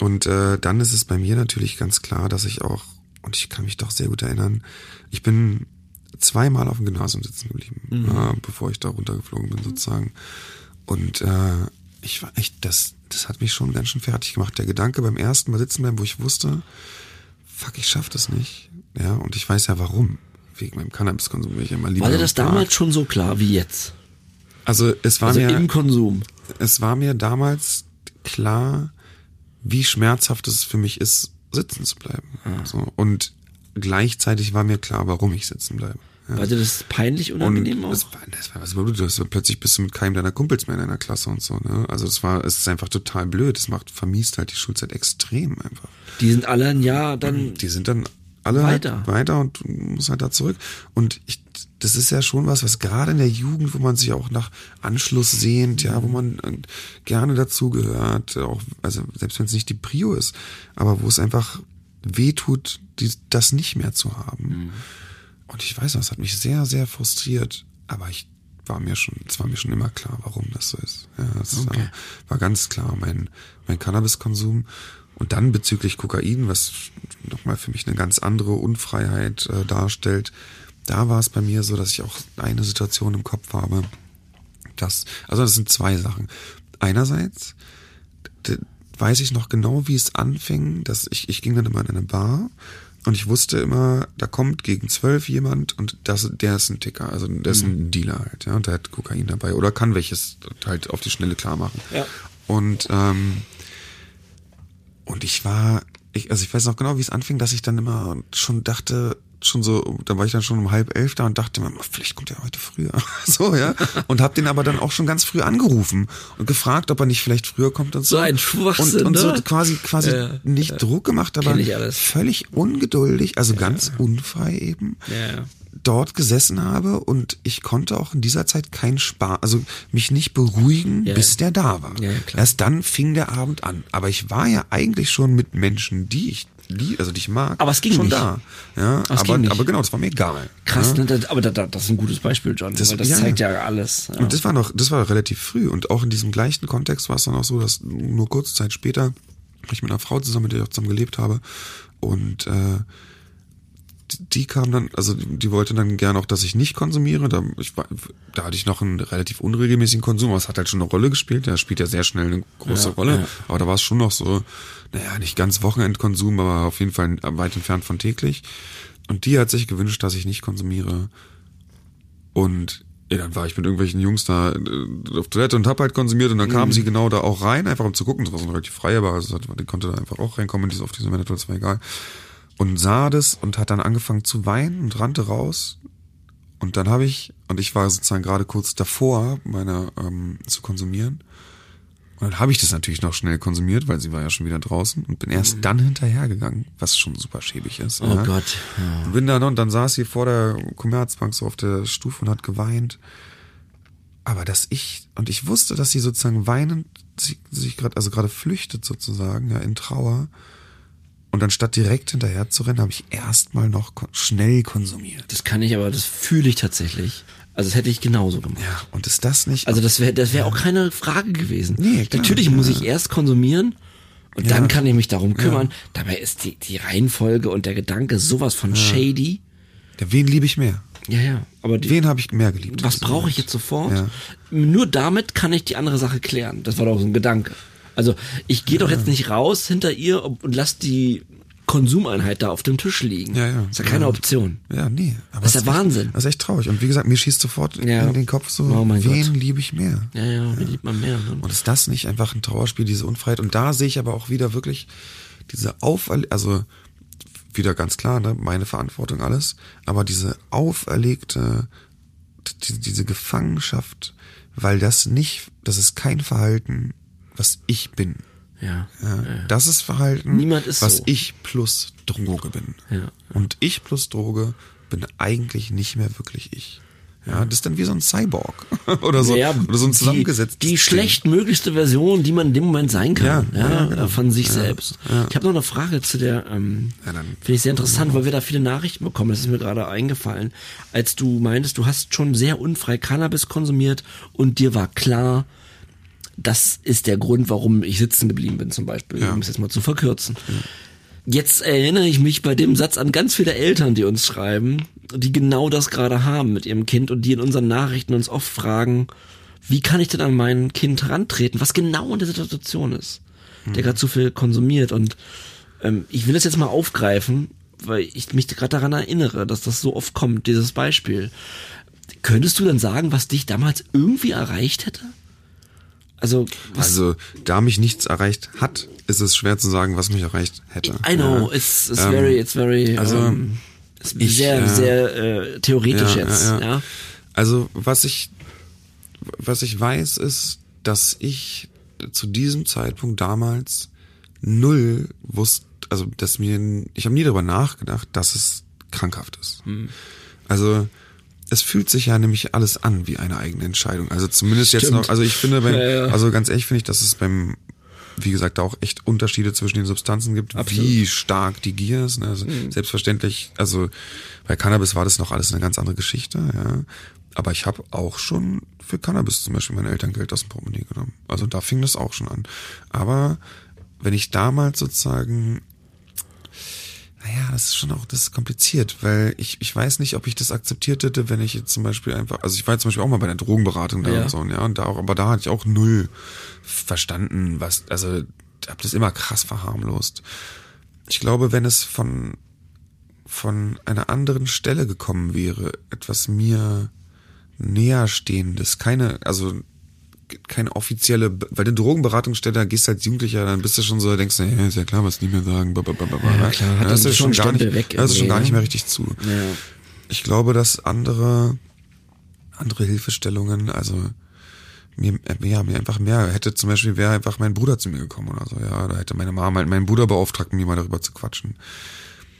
Und äh, dann ist es bei mir natürlich ganz klar, dass ich auch, und ich kann mich doch sehr gut erinnern, ich bin zweimal auf dem Gymnasium sitzen geblieben, Mhm. ja, bevor ich da runtergeflogen bin sozusagen. Und äh, ich war echt, das, das hat mich schon ganz schön fertig gemacht. Der Gedanke beim ersten Mal sitzen bleiben, wo ich wusste, fuck, ich schaff das nicht. Ja, und ich weiß ja warum. Wegen meinem Cannabiskonsum, weil ich immer lieber war dir das mag. damals schon so klar wie jetzt? Also es war Also mir im Konsum. es war mir damals klar, wie schmerzhaft es für mich ist, sitzen zu bleiben. So. Und gleichzeitig war mir klar, warum ich sitzen bleibe. Ja. War dir das peinlich Und unangenehm auch? das war, das war was blöd. Das war plötzlich bist du mit keinem deiner Kumpels mehr in einer Klasse und so. Ne? Also es war, es ist einfach total blöd. Es macht vermiest halt die Schulzeit extrem einfach. Die sind alle ein Jahr dann. Die sind dann alle Weiter. Halt weiter und du musst halt da zurück. Und ich, das ist ja schon was, was gerade in der Jugend, wo man sich auch nach Anschluss sehnt, ja, wo man äh, gerne dazugehört, auch, also selbst wenn es nicht die Prio ist, aber wo es einfach wehtut, die, das nicht mehr zu haben. Mhm. Und ich weiß noch, es hat mich sehr, sehr frustriert, aber ich war mir schon, es war mir schon immer klar, warum das so ist. Ja, es okay. war, war ganz klar mein, mein Cannabiskonsum. Und dann bezüglich Kokain, was nochmal für mich eine ganz andere Unfreiheit äh, darstellt, da war es bei mir so, dass ich auch eine Situation im Kopf habe. Das, also das sind zwei Sachen. Einerseits weiß ich noch genau, wie es anfing, dass ich, ich ging dann immer in eine Bar und ich wusste immer, da kommt gegen zwölf jemand und das, der ist ein Ticker, also der ist ein mhm. Dealer halt, ja, und der hat Kokain dabei oder kann welches halt auf die Schnelle klar machen. Ja. Und ähm, und ich war, ich, also ich weiß noch genau, wie es anfing, dass ich dann immer schon dachte, schon so, da war ich dann schon um halb elf da und dachte mir, vielleicht kommt er heute früher. [laughs] so, ja. Und hab den aber dann auch schon ganz früh angerufen und gefragt, ob er nicht vielleicht früher kommt und so. So ein Schwachsinn, Und, und so ne? quasi, quasi ja, nicht ja. Druck gemacht, aber völlig ungeduldig, also ja. ganz unfrei eben. Ja dort gesessen habe und ich konnte auch in dieser Zeit keinen Spaß, also mich nicht beruhigen, ja. bis der da war. Ja, Erst dann fing der Abend an. Aber ich war ja eigentlich schon mit Menschen, die ich die, also die ich mag, aber es ging schon nicht. da. Ja, aber, aber, aber genau, das war mir egal. Krass, ja. ne, aber das, das ist ein gutes Beispiel, John, das, weil das zeigt ja alles. Und das war noch, das war relativ früh und auch in diesem gleichen Kontext war es dann auch so, dass nur kurze Zeit später ich mit einer Frau zusammen, mit der ich auch zusammen gelebt habe und äh, die kam dann, also die wollte dann gerne auch, dass ich nicht konsumiere. Da, ich da hatte ich noch einen relativ unregelmäßigen Konsum, aber es hat halt schon eine Rolle gespielt. Der spielt ja sehr schnell eine große ja, Rolle. Ja. Aber da war es schon noch so, naja, nicht ganz Wochenendkonsum, aber auf jeden Fall weit entfernt von täglich. Und die hat sich gewünscht, dass ich nicht konsumiere. Und ja, dann war ich mit irgendwelchen Jungs da äh, auf Toilette und hab halt konsumiert und dann mhm. kam sie genau da auch rein, einfach um zu gucken. Das war so relativ frei, aber also, die konnte da einfach auch reinkommen, die ist auf diese Manager, das war egal und sah das und hat dann angefangen zu weinen und rannte raus. Und dann habe ich, und ich war sozusagen gerade kurz davor, meine ähm, zu konsumieren. Und dann habe ich das natürlich noch schnell konsumiert, weil sie war ja schon wieder draußen und bin erst mhm. dann hinterhergegangen, was schon super schäbig ist. Oh ja. Gott. Ja. Und bin dann und dann saß sie vor der Commerzbank so auf der Stufe und hat geweint. Aber dass ich, und ich wusste, dass sie sozusagen weinend sich, sich gerade, also gerade flüchtet sozusagen, ja, in Trauer. Und anstatt direkt hinterher zu rennen, habe ich erstmal noch schnell konsumiert. Das kann ich, aber das fühle ich tatsächlich. Also das hätte ich genauso gemacht. Ja, und ist das nicht. Also das wäre das wäre auch keine Frage gewesen. Nee, klar, Natürlich ja. muss ich erst konsumieren und ja. dann kann ich mich darum kümmern. Ja. Dabei ist die, die Reihenfolge und der Gedanke sowas von shady. Ja, wen liebe ich mehr? Ja, ja. Aber die, wen habe ich mehr geliebt? Was brauche ich jetzt sofort? Ja. Nur damit kann ich die andere Sache klären. Das war doch so ein Gedanke. Also ich gehe ja. doch jetzt nicht raus hinter ihr und lass die Konsumeinheit da auf dem Tisch liegen. Ja, ja. Das ist ja keine ja. Option. Ja, nee. Aber das ist der Wahnsinn. Das ist echt traurig. Und wie gesagt, mir schießt sofort ja. in den Kopf so, oh wen liebe ich mehr? Ja, ja, wen liebt man mehr? Ne? Und ist das nicht einfach ein Trauerspiel, diese Unfreiheit? Und da sehe ich aber auch wieder wirklich diese Auf, also wieder ganz klar, ne, meine Verantwortung alles, aber diese auferlegte, die, diese Gefangenschaft, weil das nicht, das ist kein Verhalten, was ich bin. Ja, ja, ja. Das ist Verhalten, Niemand ist was so. ich plus Droge bin. Ja, Und ich plus Droge bin eigentlich nicht mehr wirklich ich. Ja, das ist dann wie so ein Cyborg [laughs] oder so ja, oder so ein zusammengesetztes. Die, die schlechtmöglichste Version, die man in dem Moment sein kann, ja, ja, genau. von sich selbst. Ich habe noch eine Frage zu der, ähm, finde ich sehr interessant, weil wir da viele Nachrichten bekommen. Das ist mir gerade eingefallen, als du meintest, du hast schon sehr unfrei Cannabis konsumiert und dir war klar, das ist der Grund, warum ich sitzen geblieben bin, zum Beispiel, ja. um es jetzt mal zu verkürzen. Ja. Jetzt erinnere ich mich bei dem Satz an ganz viele Eltern, die uns schreiben, die genau das gerade haben mit ihrem Kind und die in unseren Nachrichten uns oft fragen, wie kann ich denn an mein Kind herantreten, was genau in der Situation ist, der mhm. gerade zu viel konsumiert. Und ähm, ich will das jetzt mal aufgreifen, weil ich mich gerade daran erinnere, dass das so oft kommt, dieses Beispiel. Könntest du dann sagen, was dich damals irgendwie erreicht hätte? Also, also da mich nichts erreicht hat, ist es schwer zu sagen, was mich erreicht hätte. I know, ja. it's, it's ähm, very, it's very, also um, it's ich, sehr, äh, sehr äh, theoretisch ja, jetzt. Ja, ja. Also was ich, was ich weiß, ist, dass ich zu diesem Zeitpunkt damals null wusste, also dass mir, ich habe nie darüber nachgedacht, dass es krankhaft ist. Hm. Also es fühlt sich ja nämlich alles an wie eine eigene Entscheidung. Also zumindest jetzt Stimmt. noch, also ich finde, beim, Ja, ja. also ganz ehrlich finde ich, dass es beim, wie gesagt, da auch echt Unterschiede zwischen den Substanzen gibt, Absolut. Mhm. wie stark die Gier ist. Ne? Also Selbstverständlich, also bei Cannabis war das noch alles eine ganz andere Geschichte, ja. Aber ich habe auch schon für Cannabis zum Beispiel mein Elterngeld aus dem Portemonnaie genommen. Also da fing das auch schon an. Aber wenn ich damals sozusagen naja, das ist schon auch, das ist kompliziert, weil ich, ich weiß nicht, ob ich das akzeptiert hätte, wenn ich jetzt zum Beispiel einfach, also ich war jetzt zum Beispiel auch mal bei der Drogenberatung da Ja. und so, ja, und da auch, aber da hatte ich auch null verstanden, was, also, hab das immer krass verharmlost. Ich glaube, wenn es von, von einer anderen Stelle gekommen wäre, etwas mir näher stehendes, keine, also keine offizielle, weil eine Drogenberatungsstelle, da gehst du als Jugendlicher, dann bist du schon so, denkst du, ja, ist ja klar, was nicht mehr sagen, blablabla. Ja, klar, hat das dann ist schon schon gar nicht, weg das ist schon gar nicht ne? mehr richtig zu. Ja. Ich glaube, dass andere, andere Hilfestellungen, also mir, äh, ja, mir einfach mehr, hätte zum Beispiel, wäre einfach mein Bruder zu mir gekommen oder so, ja, da hätte meine Mama halt meinen Bruder beauftragt, mir mal darüber zu quatschen.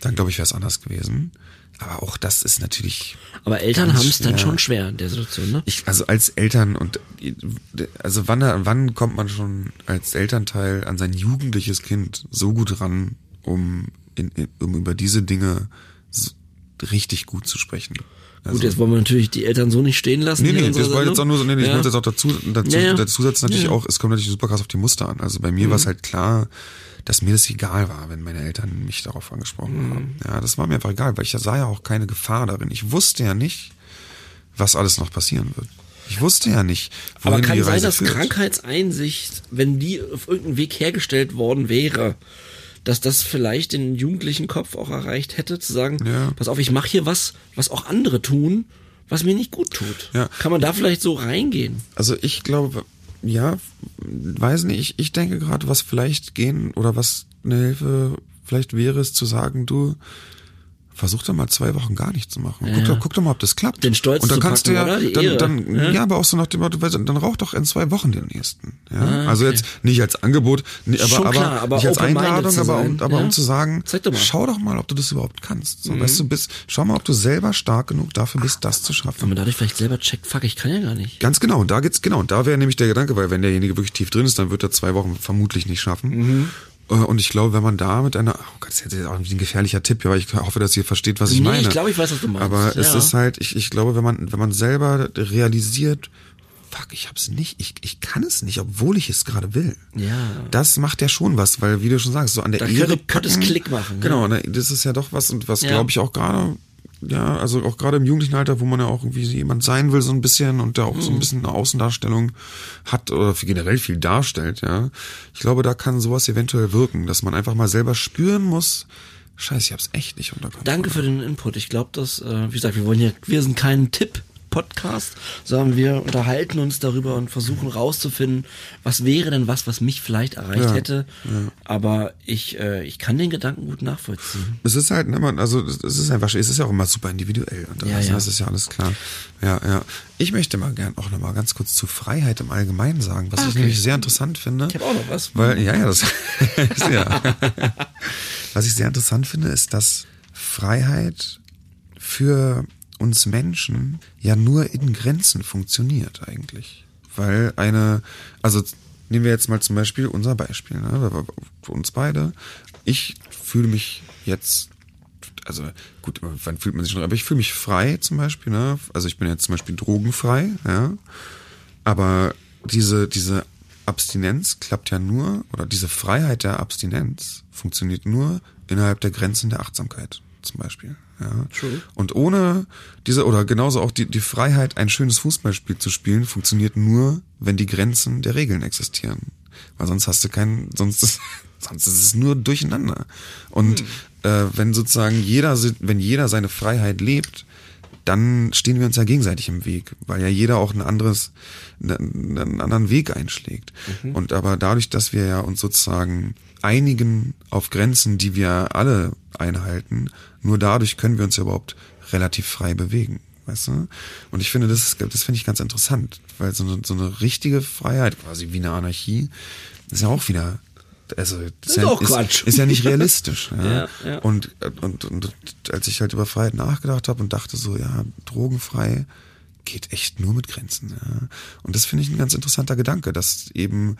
Dann glaube ich, wäre es anders gewesen. Aber auch das ist natürlich, Aber Eltern haben es dann schon schwer in der Situation, ne? ich, also als Eltern und also wann wann kommt man schon als Elternteil an sein jugendliches Kind so gut ran, um in, um über diese Dinge so richtig gut zu sprechen? Also, Gut, jetzt wollen wir natürlich die Eltern so nicht stehen lassen. Nee, nee, das war jetzt auch nur so, nee, nee, ich Ja. wollte jetzt auch dazu, dazu, Ja, ja. dazu setzen natürlich Ja, Mhm. auch, es kommt natürlich super krass auf die Muster an. Also bei mir war es halt klar, dass mir das egal war, wenn meine Eltern mich darauf angesprochen Mhm. haben. Ja, das war mir einfach egal, weil ich sah ja auch keine Gefahr darin. Ich wusste ja nicht, was alles noch passieren wird. Ich wusste ja nicht, wohin Aber kann die sein, Reise dass führt. Krankheitseinsicht, wenn die auf irgendeinen Weg hergestellt worden wäre, dass das vielleicht den jugendlichen Kopf auch erreicht hätte, zu sagen, Ja. pass auf, ich mache hier was, was auch andere tun, was mir nicht gut tut. Ja. Kann man da vielleicht so reingehen? Also ich glaube, ja, weiß nicht, ich, ich denke gerade, was vielleicht gehen oder was eine Hilfe vielleicht wäre, ist zu sagen, du versuch doch mal zwei Wochen gar nichts zu machen. Guck, Ja. doch, guck doch mal, ob das klappt. Den Stolz Und dann zu kannst packen, du ja, dann, dann Ja. ja. aber auch so nach dem Motto, dann rauch doch in zwei Wochen den nächsten. Ja, Ah, also okay. jetzt nicht als Angebot, aber, Schon aber, klar, aber nicht als Einladung, aber, um, aber um zu sagen, doch. Mhm. schau doch mal, ob du das überhaupt kannst. So, weißt du, bist, schau mal, ob du selber stark genug dafür bist, das zu schaffen. Wenn man dadurch vielleicht selber checkt, fuck, ich kann ja gar nicht. Ganz genau, und da geht's genau, und da wäre nämlich der Gedanke, weil wenn derjenige wirklich tief drin ist, dann wird er zwei Wochen vermutlich nicht schaffen. Mhm. Äh, Und ich glaube, wenn man da mit einer, oh Gott, das ist jetzt auch ein gefährlicher Tipp, aber ich hoffe, dass ihr versteht, was ich Nee, meine. ich glaube, ich weiß, was du meinst. Aber es Ja. ist halt, ich, ich glaube, wenn man, wenn man selber realisiert, fuck, ich hab's nicht, ich, ich kann es nicht, obwohl ich es gerade will. Ja. Das macht ja schon was, weil, wie du schon sagst, so an der Da Ehre könnte- könnte es packen- Klick machen, Genau, ne, das ist ja doch was, und was Ja. glaube ich auch gerade, ja, also auch gerade im jugendlichen Alter, wo man ja auch irgendwie jemand sein will, so ein bisschen, und der auch Mhm. so ein bisschen eine Außendarstellung hat oder generell viel darstellt, ja. Ich glaube, da kann sowas eventuell wirken, dass man einfach mal selber spüren muss, scheiße, ich hab's echt nicht unter. Danke für den Input. Ich glaube, dass, äh, wie gesagt, wir wollen hier, wir sind kein Tipp-Podcast, sondern wir unterhalten uns darüber und versuchen rauszufinden, was wäre denn was, was mich vielleicht erreicht Ja, hätte. Aber ich, äh, ich kann den Gedanken gut nachvollziehen. Es ist halt, ne, man, also es ist einfach, es ist ja auch immer super individuell und Ja, das, ja. das ist ja alles klar. Ja, ja. Ich möchte mal gern auch noch mal ganz kurz zu Freiheit im Allgemeinen sagen, was ich Okay. nämlich sehr interessant finde. Ich habe auch noch was. Weil, ja, ja, das [laughs] ist ja. Was ich sehr interessant finde, ist, dass Freiheit für uns Menschen ja nur in Grenzen funktioniert eigentlich. Weil eine, also nehmen wir jetzt mal zum Beispiel unser Beispiel, ne? für uns beide. Ich fühle mich jetzt, also gut, wann fühlt man sich schon, aber ich fühle mich frei zum Beispiel, ne? Also ich bin jetzt zum Beispiel drogenfrei, ja. Aber diese, diese Abstinenz klappt ja nur, oder diese Freiheit der Abstinenz funktioniert nur innerhalb der Grenzen der Achtsamkeit, zum Beispiel. Ja. True. Und ohne diese, oder genauso auch die, die Freiheit, ein schönes Fußballspiel zu spielen, funktioniert nur, wenn die Grenzen der Regeln existieren. Weil sonst hast du keinen, sonst ist, [laughs] sonst ist es nur durcheinander. Und äh, wenn sozusagen jeder, wenn jeder seine Freiheit lebt, dann stehen wir uns ja gegenseitig im Weg, weil ja jeder auch ein anderes, einen, einen anderen Weg einschlägt. Und aber dadurch, dass wir ja uns sozusagen einigen auf Grenzen, die wir alle einhalten, nur dadurch können wir uns ja überhaupt relativ frei bewegen. Weißt du? Und ich finde, das, das finde ich ganz interessant, weil so eine, so eine richtige Freiheit, quasi wie eine Anarchie, ist ja auch wieder also das ist auch Quatsch. Ist, ist ja nicht realistisch. [laughs] ja. Ja, ja. Und, und, und als ich halt über Freiheit nachgedacht habe und dachte so, ja, drogenfrei geht echt nur mit Grenzen. Ja. Und das finde ich ein ganz interessanter Gedanke, dass eben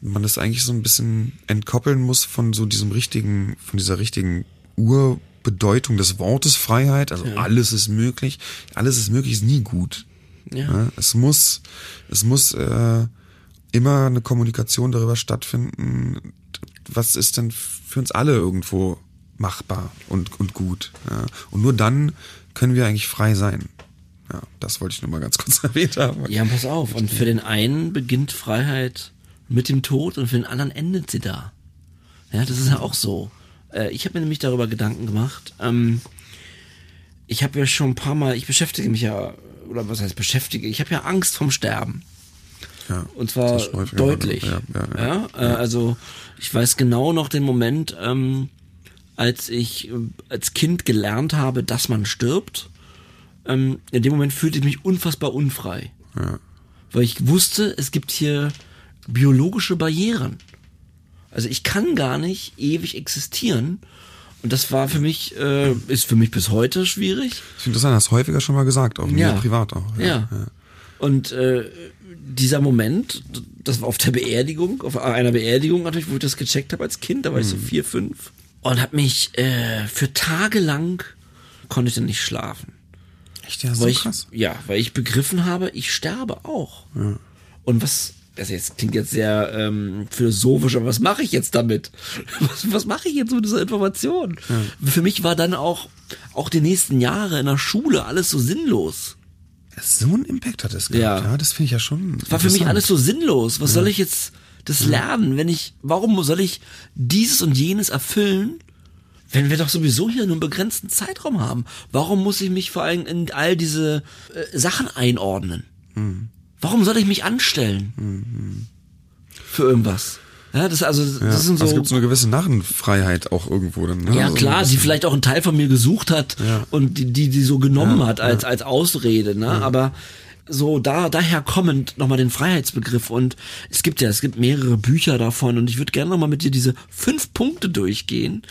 man das eigentlich so ein bisschen entkoppeln muss von so diesem richtigen, von dieser richtigen Urbedeutung des Wortes Freiheit. Also alles ist möglich. Alles ist möglich ist nie gut. Ja. Ja, es muss, es muss äh, immer eine Kommunikation darüber stattfinden, was ist denn für uns alle irgendwo machbar und, und gut. Ja. Und nur dann können wir eigentlich frei sein. Ja, das wollte ich nur mal ganz [laughs] kurz erwähnt haben. Ja, pass auf. Und für den einen beginnt Freiheit mit dem Tod und für den anderen endet sie da. Ja, das ist ja auch so. Äh, Ich habe mir nämlich darüber Gedanken gemacht. Ähm, ich habe ja schon ein paar Mal, ich beschäftige mich ja, oder was heißt beschäftige, ich habe ja Angst vom Sterben. Ja, Und zwar deutlich. Ja, ja, ja. Ja, äh, also ich weiß genau noch den Moment, ähm, als ich äh, als Kind gelernt habe, dass man stirbt. Ähm, in dem Moment fühlte ich mich unfassbar unfrei. Ja. Weil ich wusste, es gibt hier biologische Barrieren. Also ich kann gar nicht ewig existieren. Und das war für mich, äh, ist für mich bis heute schwierig. Ich finde das hast du häufiger schon mal gesagt, auch mir privat auch. Ja. Und äh, dieser Moment, das war auf der Beerdigung, auf einer Beerdigung natürlich, wo ich das gecheckt habe als Kind, da war ich so vier, fünf. Und habe mich äh, für Tage lang konnte ich dann nicht schlafen. Echt, ja, so weil ich, krass. Ja, weil ich begriffen habe, ich sterbe auch. Und was, das jetzt klingt jetzt sehr ähm, philosophisch, aber was mache ich jetzt damit? [laughs] Was, was mache ich jetzt mit dieser Information? Für mich war dann auch, auch die nächsten Jahre in der Schule alles so sinnlos. So einen Impact hat das gehabt, Ja. ja. das finde ich ja schon. War für mich alles so sinnlos. Was soll ich jetzt das lernen, wenn ich, warum soll ich dieses und jenes erfüllen, wenn wir doch sowieso hier nur einen begrenzten Zeitraum haben? Warum muss ich mich vor allem in all diese äh, Sachen einordnen? Warum soll ich mich anstellen? Für irgendwas. Ja, das also, Ja, das sind so. also es gibt so eine gewisse Narrenfreiheit auch irgendwo dann. Ne? Ja, So klar, ein die vielleicht auch einen Teil von mir gesucht hat Ja. und die, die, die so genommen Ja, hat als, als Ausrede, ne? Aber so da, daher kommend nochmal den Freiheitsbegriff und es gibt ja, es gibt mehrere Bücher davon und ich würde gerne nochmal mit dir diese fünf Punkte durchgehen,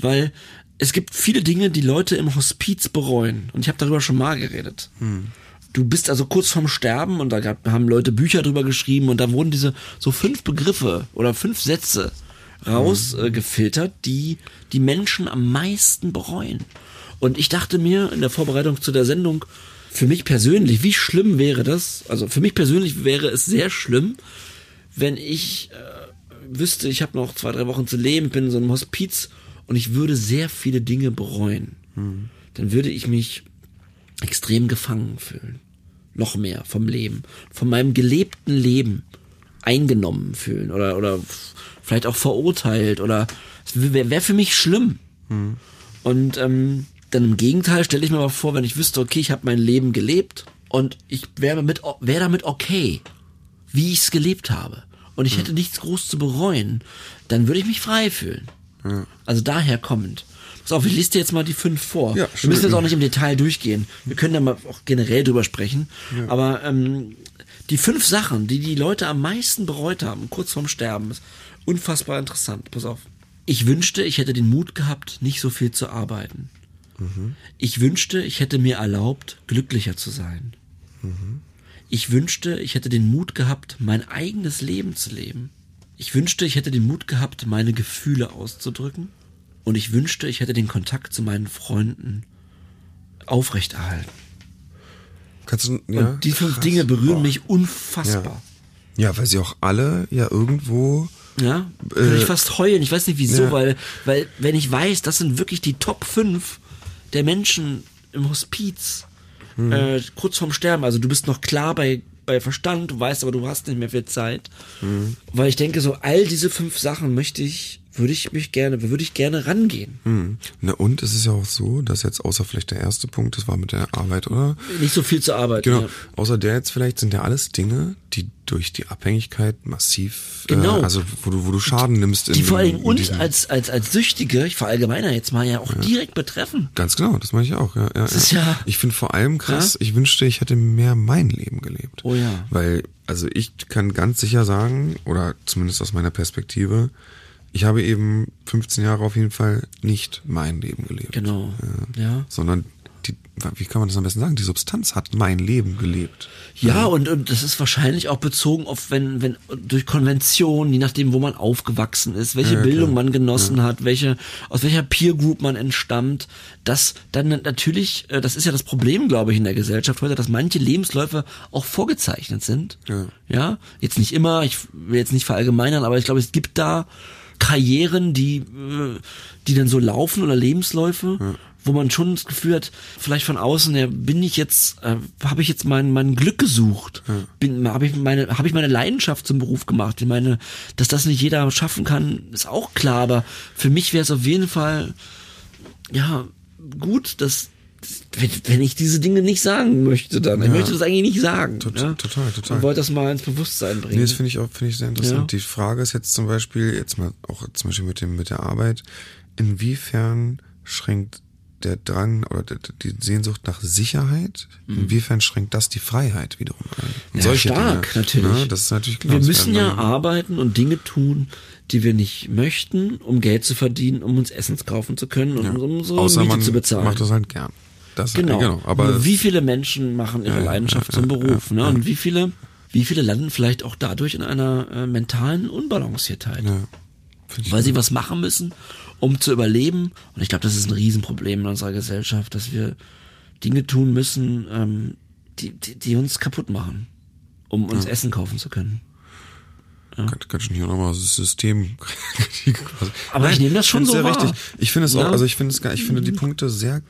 weil es gibt viele Dinge, die Leute im Hospiz bereuen und ich habe darüber schon mal geredet. Du bist also kurz vorm Sterben und da gab, haben Leute Bücher drüber geschrieben und da wurden diese so fünf Begriffe oder fünf Sätze rausgefiltert, äh, gefiltert, die die Menschen am meisten bereuen. Und ich dachte mir in der Vorbereitung zu der Sendung, für mich persönlich, wie schlimm wäre das? Also für mich persönlich wäre es sehr schlimm, wenn ich äh, wüsste, ich habe noch zwei, drei Wochen zu leben, bin in so einem Hospiz und ich würde sehr viele Dinge bereuen. Dann würde ich mich extrem gefangen fühlen. Noch mehr vom Leben. Von meinem gelebten Leben eingenommen fühlen oder, oder vielleicht auch verurteilt oder es wäre wär für mich schlimm. Und ähm, dann im Gegenteil stelle ich mir mal vor, wenn ich wüsste, okay, ich habe mein Leben gelebt und ich wäre damit, wär damit okay, wie ich es gelebt habe. Und ich hätte nichts groß zu bereuen, dann würde ich mich frei fühlen. Also daher kommend. Pass auf, ich dir jetzt mal die fünf vor. Ja, Wir müssen jetzt auch nicht im Detail durchgehen. Wir können da mal auch generell drüber sprechen. Aber ähm, die fünf Sachen, die die Leute am meisten bereut haben, kurz vorm Sterben, ist unfassbar interessant. Pass auf. Ich wünschte, ich hätte den Mut gehabt, nicht so viel zu arbeiten. Ich wünschte, ich hätte mir erlaubt, glücklicher zu sein. Ich wünschte, ich hätte den Mut gehabt, mein eigenes Leben zu leben. Ich wünschte, ich hätte den Mut gehabt, meine Gefühle auszudrücken. Und ich wünschte, ich hätte den Kontakt zu meinen Freunden aufrechterhalten. Kannst du, ja, Und die fünf krass. Dinge berühren Boah. mich unfassbar. Ja, weil sie auch alle ja irgendwo. Ja, ich Äh, fast heulen. Ich weiß nicht wieso, ja. weil, weil, wenn ich weiß, das sind wirklich die Top 5 der Menschen im Hospiz, Hm. äh, kurz vorm Sterben. Also du bist noch klar bei, bei Verstand, du weißt aber, du hast nicht mehr viel Zeit. Hm. Weil ich denke, so all diese fünf Sachen möchte ich, würde ich mich gerne, würde ich gerne rangehen. Hm. Na und es ist ja auch so, dass jetzt außer vielleicht der erste Punkt, das war mit der Arbeit, oder? Nicht so viel zu arbeiten. Genau. Ja. Außer der jetzt vielleicht sind ja alles Dinge, die durch die Abhängigkeit massiv, Genau. äh, also wo du, wo du Schaden nimmst. In, Die vor allem in uns als, als, als Süchtige, ich verallgemeiner jetzt mal ja auch direkt betreffen. Ganz genau, das meine ich auch. Ja, ja, ist ja- ich finde vor allem krass, ich wünschte, ich hätte mehr mein Leben gelebt. Oh ja. Weil, also ich kann ganz sicher sagen, oder zumindest aus meiner Perspektive, ich habe eben 15 Jahre auf jeden Fall nicht mein Leben gelebt. Genau. Ja. Ja. Sondern die, wie kann man das am besten sagen? Die Substanz hat mein Leben gelebt. Ja, und, und das ist wahrscheinlich auch bezogen auf, wenn, wenn durch Konvention, je nachdem, wo man aufgewachsen ist, welche Ja, Bildung klar. man genossen hat, welche, aus welcher Peer Group man entstammt, dass dann natürlich, äh, das ist ja das Problem, glaube ich, in der Gesellschaft heute, dass manche Lebensläufe auch vorgezeichnet sind. Ja. Ja, jetzt nicht immer, ich will jetzt nicht verallgemeinern, aber ich glaube, es gibt da Karrieren, die, äh, die dann so laufen oder Lebensläufe, wo man schon das Gefühl hat, vielleicht von außen, ja, bin ich jetzt, äh, habe ich jetzt mein, mein Glück gesucht, bin, habe ich meine, habe ich meine Leidenschaft zum Beruf gemacht. Ich meine, dass das nicht jeder schaffen kann, ist auch klar, aber für mich wäre es auf jeden Fall, ja, gut, dass wenn, wenn ich diese Dinge nicht sagen möchte, dann. Ich Ja. möchte das eigentlich nicht sagen. Tot- ja? total, total. Ich wollte das mal ins Bewusstsein bringen. Nee, das finde ich auch, finde ich sehr interessant. Ja. Die Frage ist jetzt zum Beispiel, jetzt mal auch zum Beispiel mit dem, mit der Arbeit, inwiefern schränkt der Drang oder die, Sehnsucht nach Sicherheit, inwiefern schränkt das die Freiheit wiederum ein? Und Mhm. Ja, stark, Dinge, natürlich. Ne? Das ist natürlich klar. wir müssen ja arbeiten und Dinge tun, die wir nicht möchten, um Geld zu verdienen, um uns Essens kaufen zu können und ja. um unsere Außer Miete zu bezahlen. macht das halt gern. Das genau. genau. Aber wie viele Menschen machen ihre Ja, ja, Leidenschaft ja, zum ja, Beruf, ja, ne? ja. Und wie viele, wie viele landen vielleicht auch dadurch in einer äh, mentalen Unbalanciertheit, ja, ich weil sie was machen müssen, um zu überleben. Und ich glaube, das ist ein Riesenproblem in unserer Gesellschaft, dass wir Dinge tun müssen, ähm, die, die, die uns kaputt machen, um uns Essen kaufen zu können. Könnte, könnte schon hier nochmal das System. [laughs] Aber ich nehme das schon so sehr wahr. richtig. Ich finde es Ja. auch, also ich finde es, ich finde die Punkte sehr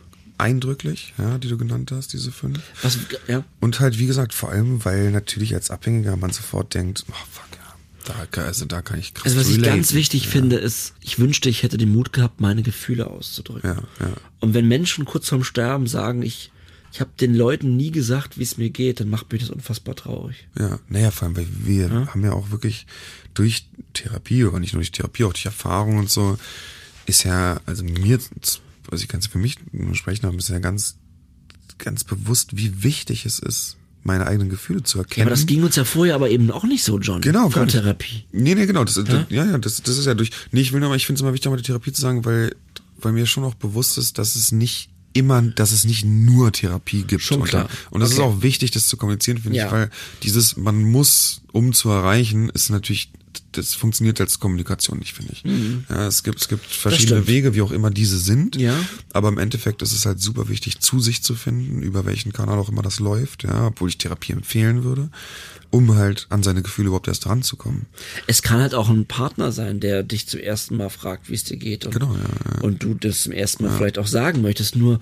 eindrücklich, ja, die du genannt hast, diese fünf. Was, ja. Und halt, wie gesagt, vor allem, weil natürlich als Abhängiger man sofort denkt, oh fuck, ja, da, kann- also da kann ich krass Also was ich relaten. ganz wichtig finde, ist, ich wünschte, ich hätte den Mut gehabt, meine Gefühle auszudrücken. Ja, ja. Und wenn Menschen kurz vorm Sterben sagen, ich, ich habe den Leuten nie gesagt, wie es mir geht, dann macht mich das unfassbar traurig. Ja, naja, vor allem, weil wir haben ja auch wirklich durch Therapie, aber nicht nur durch Therapie, auch durch Erfahrung und so, ist ja, also mir, also ich kann es für mich nur sprechen, aber ja ganz, ganz bewusst, wie wichtig es ist, meine eigenen Gefühle zu Ja, erkennen. aber das ging uns ja vorher aber eben auch nicht so, John. Genau, vor. Therapie. Nee, nee, genau. Das, das, ja, ja, das, das ist ja durch. Nee, ich will nur mal, ich finde es immer wichtig, mal die Therapie zu sagen, weil, weil mir schon auch bewusst ist, dass es nicht immer, dass es nicht nur Therapie gibt. Schon und, klar. und das Okay. ist auch wichtig, das zu kommunizieren, finde Ja. ich, weil dieses, man muss, um zu erreichen, ist natürlich, das funktioniert als Kommunikation nicht, finde ich. Ja, es gibt, es gibt verschiedene Mhm. Wege, wie auch immer diese sind. Ja. Aber im Endeffekt ist es halt super wichtig, zu sich zu finden, über welchen Kanal auch immer das läuft, ja, obwohl ich Therapie empfehlen würde, um halt an seine Gefühle überhaupt erst ranzukommen. Es kann halt auch ein Partner sein, der dich zum ersten Mal fragt, wie es dir geht. Und, Genau, ja, ja. und du das zum ersten Mal vielleicht auch sagen möchtest. Nur,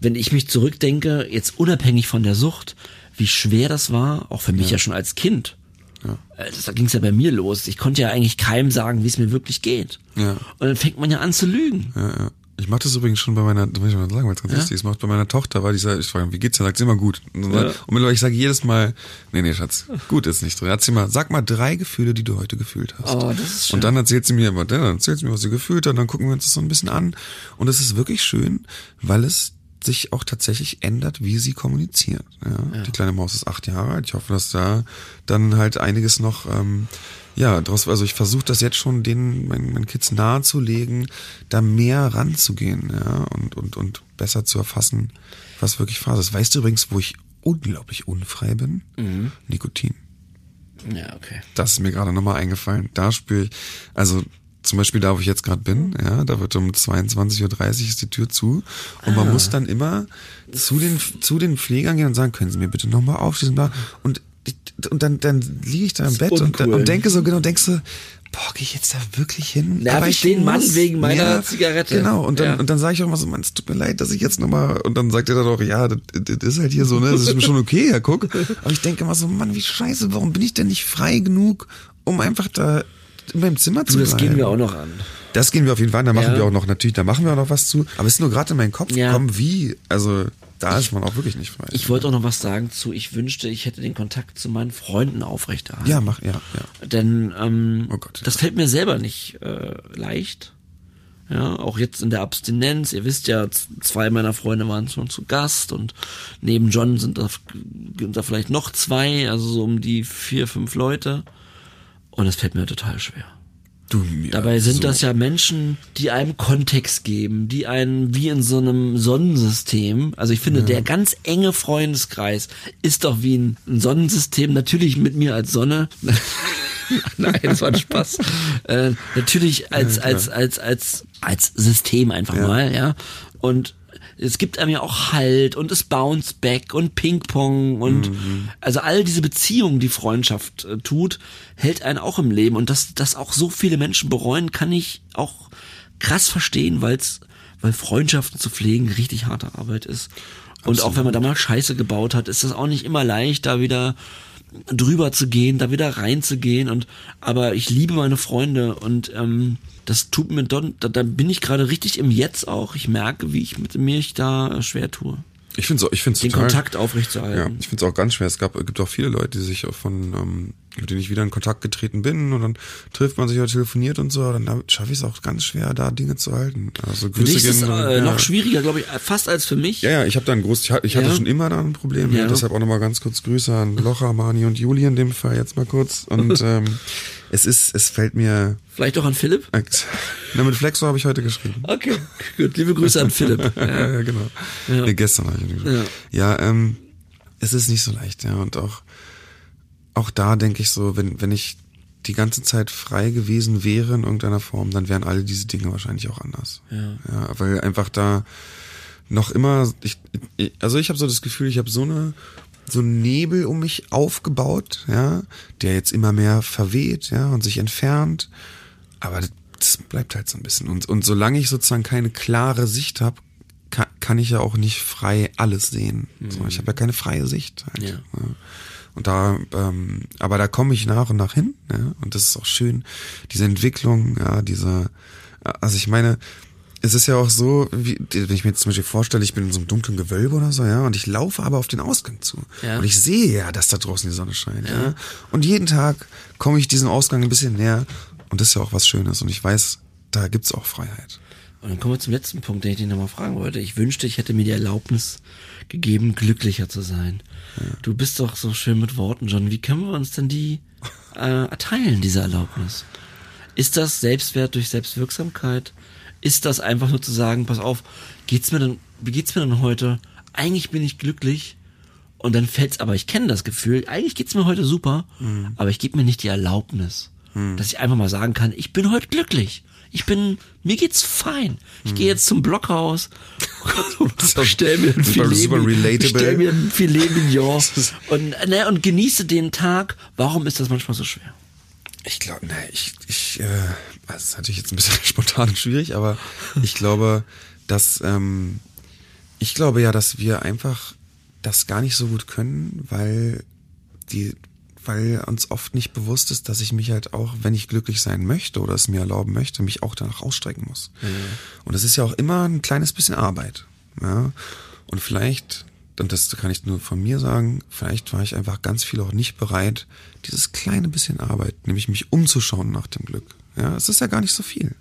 wenn ich mich zurückdenke, jetzt unabhängig von der Sucht, wie schwer das war, auch für mich ja, schon als Kind. Ja. Äh, Das, da ging es ja bei mir los. Ich konnte ja eigentlich keinem sagen, wie es mir wirklich geht. Ja. Und dann fängt man ja an zu lügen. Ja, ja. Ich mache das übrigens schon bei meiner, das muss ich mal sagen, weil es ganz Ja? lustig ist, ich mache bei meiner Tochter, weil die sagt, ich frage, wie geht's dir? Sagt sie immer gut. Und, dann, Ja. und ich sage jedes Mal, nee, nee, Schatz, gut ist nicht drin. Erzähl mal, sag mal drei Gefühle, die du heute gefühlt hast. Oh, das ist schön. Und dann erzählt sie mir immer, dann erzählt sie mir, was sie gefühlt hat, und dann gucken wir uns das so ein bisschen an. Und es ist wirklich schön, weil es sich auch tatsächlich ändert, wie sie kommuniziert. Ja? Die kleine Maus ist acht Jahre alt. Ich hoffe, dass da dann halt einiges noch, ähm, ja, draus, also ich versuche das jetzt schon den meinen, meinen Kids nahezulegen, da mehr ranzugehen, ja, und, und, und besser zu erfassen, was wirklich Phase ist. Weißt du übrigens, wo ich unglaublich unfrei bin? Nikotin. Ja, okay. Das ist mir gerade nochmal eingefallen. Da spüre ich, also zum Beispiel da, wo ich jetzt gerade bin, ja, da wird um 22.30 Uhr ist die Tür zu und man muss dann immer zu den, zu den Pflegern gehen und sagen, können Sie mir bitte nochmal aufschließen da und und dann, dann liege ich da im Bett und, und denke so, genau, denkst du, boah, geh ich jetzt da wirklich hin? Nerv Aber ich den Mann wegen meiner Zigarette? Genau, und dann, Ja. und dann sage ich auch immer so, Mann, es tut mir leid, dass ich jetzt nochmal, und dann sagt er dann auch, ja, das, das ist halt hier so, ne, das ist mir schon okay, ja, guck. [laughs] Aber ich denke immer so, Mann, wie scheiße, warum bin ich denn nicht frei genug, um einfach da in meinem Zimmer Du, zu das bleiben? gehen wir auch noch an. Das gehen wir auf jeden Fall, da machen Ja. wir auch noch, natürlich, da machen wir auch noch was zu. Aber es ist nur gerade in meinen Kopf Ja. gekommen, wie, also, da ist man auch wirklich nicht frei. Ich wollte auch noch was sagen zu, ich wünschte, ich hätte den Kontakt zu meinen Freunden aufrechterhalten. ja, mach, ja, ja. Denn ähm, Oh Gott. das fällt mir selber nicht äh, leicht. Ja, auch jetzt in der Abstinenz. Ihr wisst ja, zwei meiner Freunde waren schon zu Gast und neben John sind da, sind da vielleicht noch zwei, also so um die vier, fünf Leute. Und es fällt mir total schwer. Du, ja, Dabei sind so. das ja Menschen, die einem Kontext geben, die einen wie in so einem Sonnensystem, also ich finde, der ganz enge Freundeskreis ist doch wie ein, ein Sonnensystem, natürlich mit mir als Sonne. [laughs] Nein, das war ein Spaß. äh, natürlich als, als, als, als, als System einfach mal, ja. Und es gibt einem ja auch Halt und es Bounce Back und Ping-Pong und also all diese Beziehungen, die Freundschaft äh, tut, hält einen auch im Leben. Und dass das auch so viele Menschen bereuen, kann ich auch krass verstehen, weil's, weil Freundschaften zu pflegen richtig harte Arbeit ist. Und auch wenn man da mal Scheiße gebaut hat, ist das auch nicht immer leicht, da wieder drüber zu gehen, da wieder reinzugehen. Und aber ich liebe meine Freunde und ähm, das tut mir dann, da, da bin ich gerade richtig im Jetzt auch. Ich merke, wie ich mit mir ich da schwer tue, Ich finde es ich find's den total, Kontakt Ja, aufrechtzuerhalten. ich finde es auch ganz schwer. Es gab, gibt auch viele Leute, die sich auch von, ähm, mit denen ich wieder in Kontakt getreten bin und dann trifft man sich oder telefoniert und so, dann schaffe ich es auch ganz schwer, da Dinge zu halten. Also Für dich ist es äh, ja. noch schwieriger, glaube ich, fast als für mich. Ja, ja, ich habe da ein großes, ich, hatte- ich hatte Ja. schon immer da ein Problem. Ja. Ja. Deshalb auch nochmal ganz kurz Grüße an Locher, Mani und Juli in dem Fall jetzt mal kurz. Und [laughs] ähm, es ist, es fällt mir. Vielleicht auch an Philipp. Na, mit Flexo habe ich heute geschrieben. Okay, gut. Liebe Grüße an Philipp. Ja, [laughs] Ja. ja genau. Ja. Nee, gestern habe ich ihn geschrieben. Ja, ähm, es ist nicht so leicht, ja. Und auch, auch da denke ich so, wenn, wenn ich die ganze Zeit frei gewesen wäre in irgendeiner Form, dann wären alle diese Dinge wahrscheinlich auch anders. Ja. ja weil einfach da noch immer, ich, ich also ich habe so das Gefühl, ich habe so eine so einen Nebel um mich aufgebaut, ja, der jetzt immer mehr verweht, ja, und sich entfernt. Aber das bleibt halt so ein bisschen. Und, und solange ich sozusagen keine klare Sicht habe, kann, kann ich ja auch nicht frei alles sehen. So, ich habe ja keine freie Sicht. Halt, Ja. Und da, ähm, aber da komme ich nach und nach hin, ja, und das ist auch schön, diese Entwicklung, ja, diese, also ich meine, es ist ja auch so, wie, wenn ich mir jetzt zum Beispiel vorstelle, ich bin in so einem dunklen Gewölbe oder so, ja, und ich laufe aber auf den Ausgang zu. Ja. Und ich sehe ja, dass da draußen die Sonne scheint, ja. Und jeden Tag komme ich diesem Ausgang ein bisschen näher und das ist ja auch was Schönes und ich weiß, da gibt's auch Freiheit. Und dann kommen wir zum letzten Punkt, den ich dich nochmal fragen wollte. Ich wünschte, ich hätte mir die Erlaubnis gegeben, glücklicher zu sein. Du bist doch so schön mit Worten, John. Wie können wir uns denn die äh, erteilen, diese Erlaubnis? Ist das Selbstwert durch Selbstwirksamkeit? Ist das einfach nur zu sagen, pass auf, geht's mir denn, wie geht's mir denn heute? Eigentlich bin ich glücklich. Und dann fällt's, aber ich kenne das Gefühl, eigentlich geht's mir heute super, aber ich gebe mir nicht die Erlaubnis, dass ich einfach mal sagen kann, ich bin heute glücklich. Ich bin, mir geht's fein. Ich gehe jetzt zum Blockhaus, [laughs] [laughs] bestell mir ein Filet, bestell mir ein Filet Mignon [laughs] und, ne, und genieße den Tag. Warum ist das manchmal so schwer? Ich glaube, ne, ich, ich, äh, das ist natürlich jetzt ein bisschen [laughs] spontan und schwierig, aber ich glaube, dass, ähm, ich glaube ja, dass wir einfach das gar nicht so gut können, weil die, weil uns oft nicht bewusst ist, dass ich mich halt auch, wenn ich glücklich sein möchte oder es mir erlauben möchte, mich auch danach ausstrecken muss. Und das ist ja auch immer ein kleines bisschen Arbeit. Ja? Und vielleicht, und das kann ich nur von mir sagen, vielleicht war ich einfach ganz viel auch nicht bereit, dieses kleine bisschen Arbeit, nämlich mich umzuschauen nach dem Glück. Ja, es ist ja gar nicht so viel.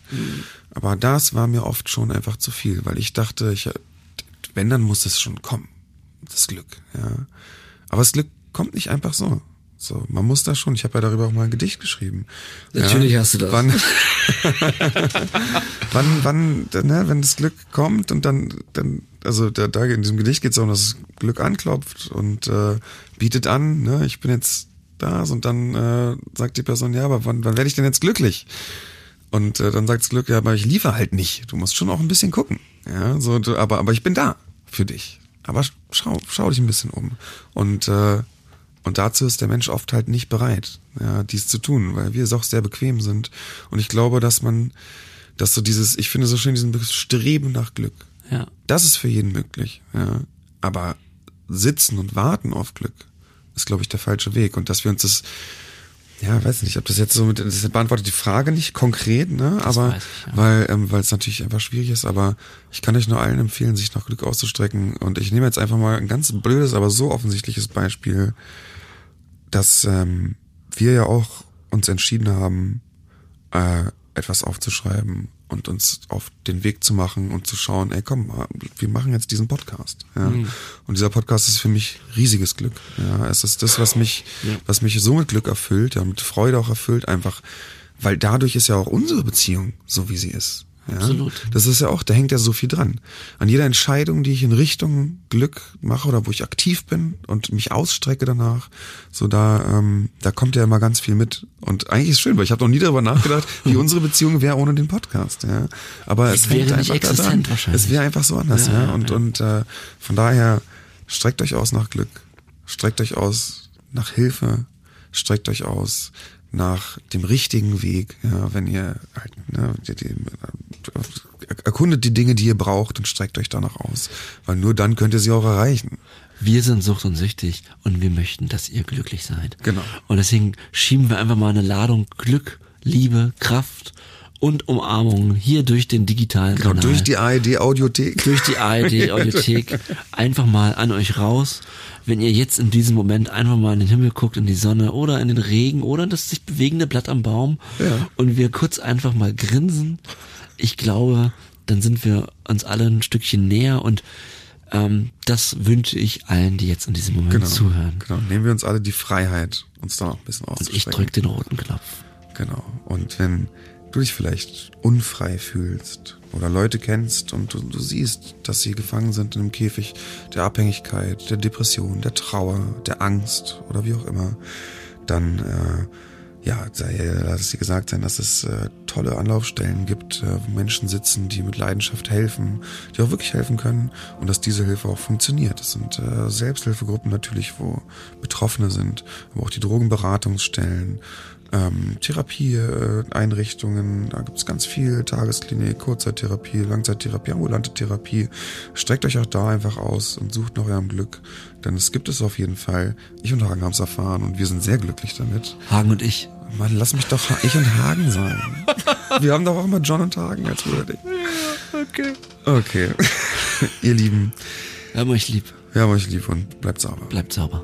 Aber das war mir oft schon einfach zu viel, weil ich dachte, ich, wenn, dann muss es schon kommen. Das Glück, ja. Aber das Glück kommt nicht einfach so. So, man muss da schon, ich habe ja darüber auch mal ein Gedicht geschrieben. Natürlich ja, hast du das. Wann, [laughs] wann, wann, ne, wenn das Glück kommt und dann, dann, also da, da in diesem Gedicht geht es darum, dass das Glück anklopft und äh, bietet an, ne, ich bin jetzt da und dann äh, sagt die Person, ja, aber wann, wann werde ich denn jetzt glücklich? Und äh, dann sagt das Glück, ja, aber ich liefere halt nicht. Du musst schon auch ein bisschen gucken. Ja, so, du, aber, aber ich bin da für dich. Aber schau, schau dich ein bisschen um. Und, äh, und dazu ist der Mensch oft halt nicht bereit, ja, dies zu tun, weil wir auch sehr bequem sind. Und ich glaube, dass man, dass so dieses, ich finde so schön diesen Streben nach Glück. Ja. Das ist für jeden möglich, ja. Aber sitzen und warten auf Glück ist, glaube ich, der falsche Weg. Und dass wir uns das, ja, weiß nicht, ob das jetzt so mit, das beantwortet die Frage nicht konkret, ne, aber, weiß ich, ja. weil, ähm, weil es natürlich einfach schwierig ist, aber ich kann euch nur allen empfehlen, sich nach Glück auszustrecken. Und ich nehme jetzt einfach mal ein ganz blödes, aber so offensichtliches Beispiel, dass ähm, wir ja auch uns entschieden haben, äh, etwas aufzuschreiben und uns auf den Weg zu machen und zu schauen, ey komm, wir machen jetzt diesen Podcast. Ja. Und dieser Podcast ist für mich riesiges Glück. Ja. Es ist das, was mich, was mich so mit Glück erfüllt, ja, mit Freude auch erfüllt, einfach weil dadurch ist ja auch unsere Beziehung so, wie sie ist. Ja? Absolut. Das ist ja auch, da hängt ja so viel dran. An jeder Entscheidung, die ich in Richtung Glück mache oder wo ich aktiv bin und mich ausstrecke danach, so da, ähm, da kommt ja immer ganz viel mit. Und eigentlich ist es schön, weil ich habe noch nie darüber nachgedacht, [laughs] wie unsere Beziehung wäre ohne den Podcast. Ja? Aber es, Es wäre nicht einfach existent daran. wahrscheinlich. Es wäre einfach so anders. Ja, Ja, und ja. und äh, von daher streckt euch aus nach Glück, streckt euch aus nach Hilfe, streckt euch aus nach dem richtigen Weg, ja, wenn ihr halt, ne, erkundet die Dinge, die ihr braucht und streckt euch danach aus, weil nur dann könnt ihr sie auch erreichen. Wir sind sucht und süchtig und wir möchten, dass ihr glücklich seid. Genau. Und deswegen schieben wir einfach mal eine Ladung Glück, Liebe, Kraft und Umarmung hier durch den digitalen Genau, Kanal. durch die ARD Audiothek. durch die ARD [laughs] Audiothek einfach mal an euch raus. Wenn ihr jetzt in diesem Moment einfach mal in den Himmel guckt, in die Sonne oder in den Regen oder das sich bewegende Blatt am Baum Ja. und wir kurz einfach mal grinsen, ich glaube, dann sind wir uns alle ein Stückchen näher und ähm, das wünsche ich allen, die jetzt in diesem Moment Genau, zuhören. genau. Nehmen wir uns alle die Freiheit, uns da noch ein bisschen Und ich auszustrecken. drück den roten Knopf. Genau. Und wenn du dich vielleicht unfrei fühlst oder Leute kennst und du, du siehst, dass sie gefangen sind in einem Käfig der Abhängigkeit, der Depression, der Trauer, der Angst oder wie auch immer, dann äh, ja, sei, lass es dir gesagt sein, dass es äh, tolle Anlaufstellen gibt, äh, wo Menschen sitzen, die mit Leidenschaft helfen, die auch wirklich helfen können und dass diese Hilfe auch funktioniert. Das sind äh, Selbsthilfegruppen natürlich, wo Betroffene sind, aber auch die Drogenberatungsstellen, ähm, Therapieeinrichtungen, da gibt's ganz viel, Tagesklinik, Kurzzeittherapie, Langzeittherapie, ambulante Therapie. Streckt euch auch da einfach aus und sucht nach eurem Glück, denn es gibt es auf jeden Fall. Ich und Hagen haben's erfahren und wir sind sehr glücklich damit. Hagen und ich. Mann, lass mich doch ich und Hagen sein. Wir haben doch auch immer John und Hagen als Wording. Okay. Okay. [laughs] Ihr Lieben, Wir haben euch lieb. wir haben euch lieb und bleibt sauber. Bleibt sauber.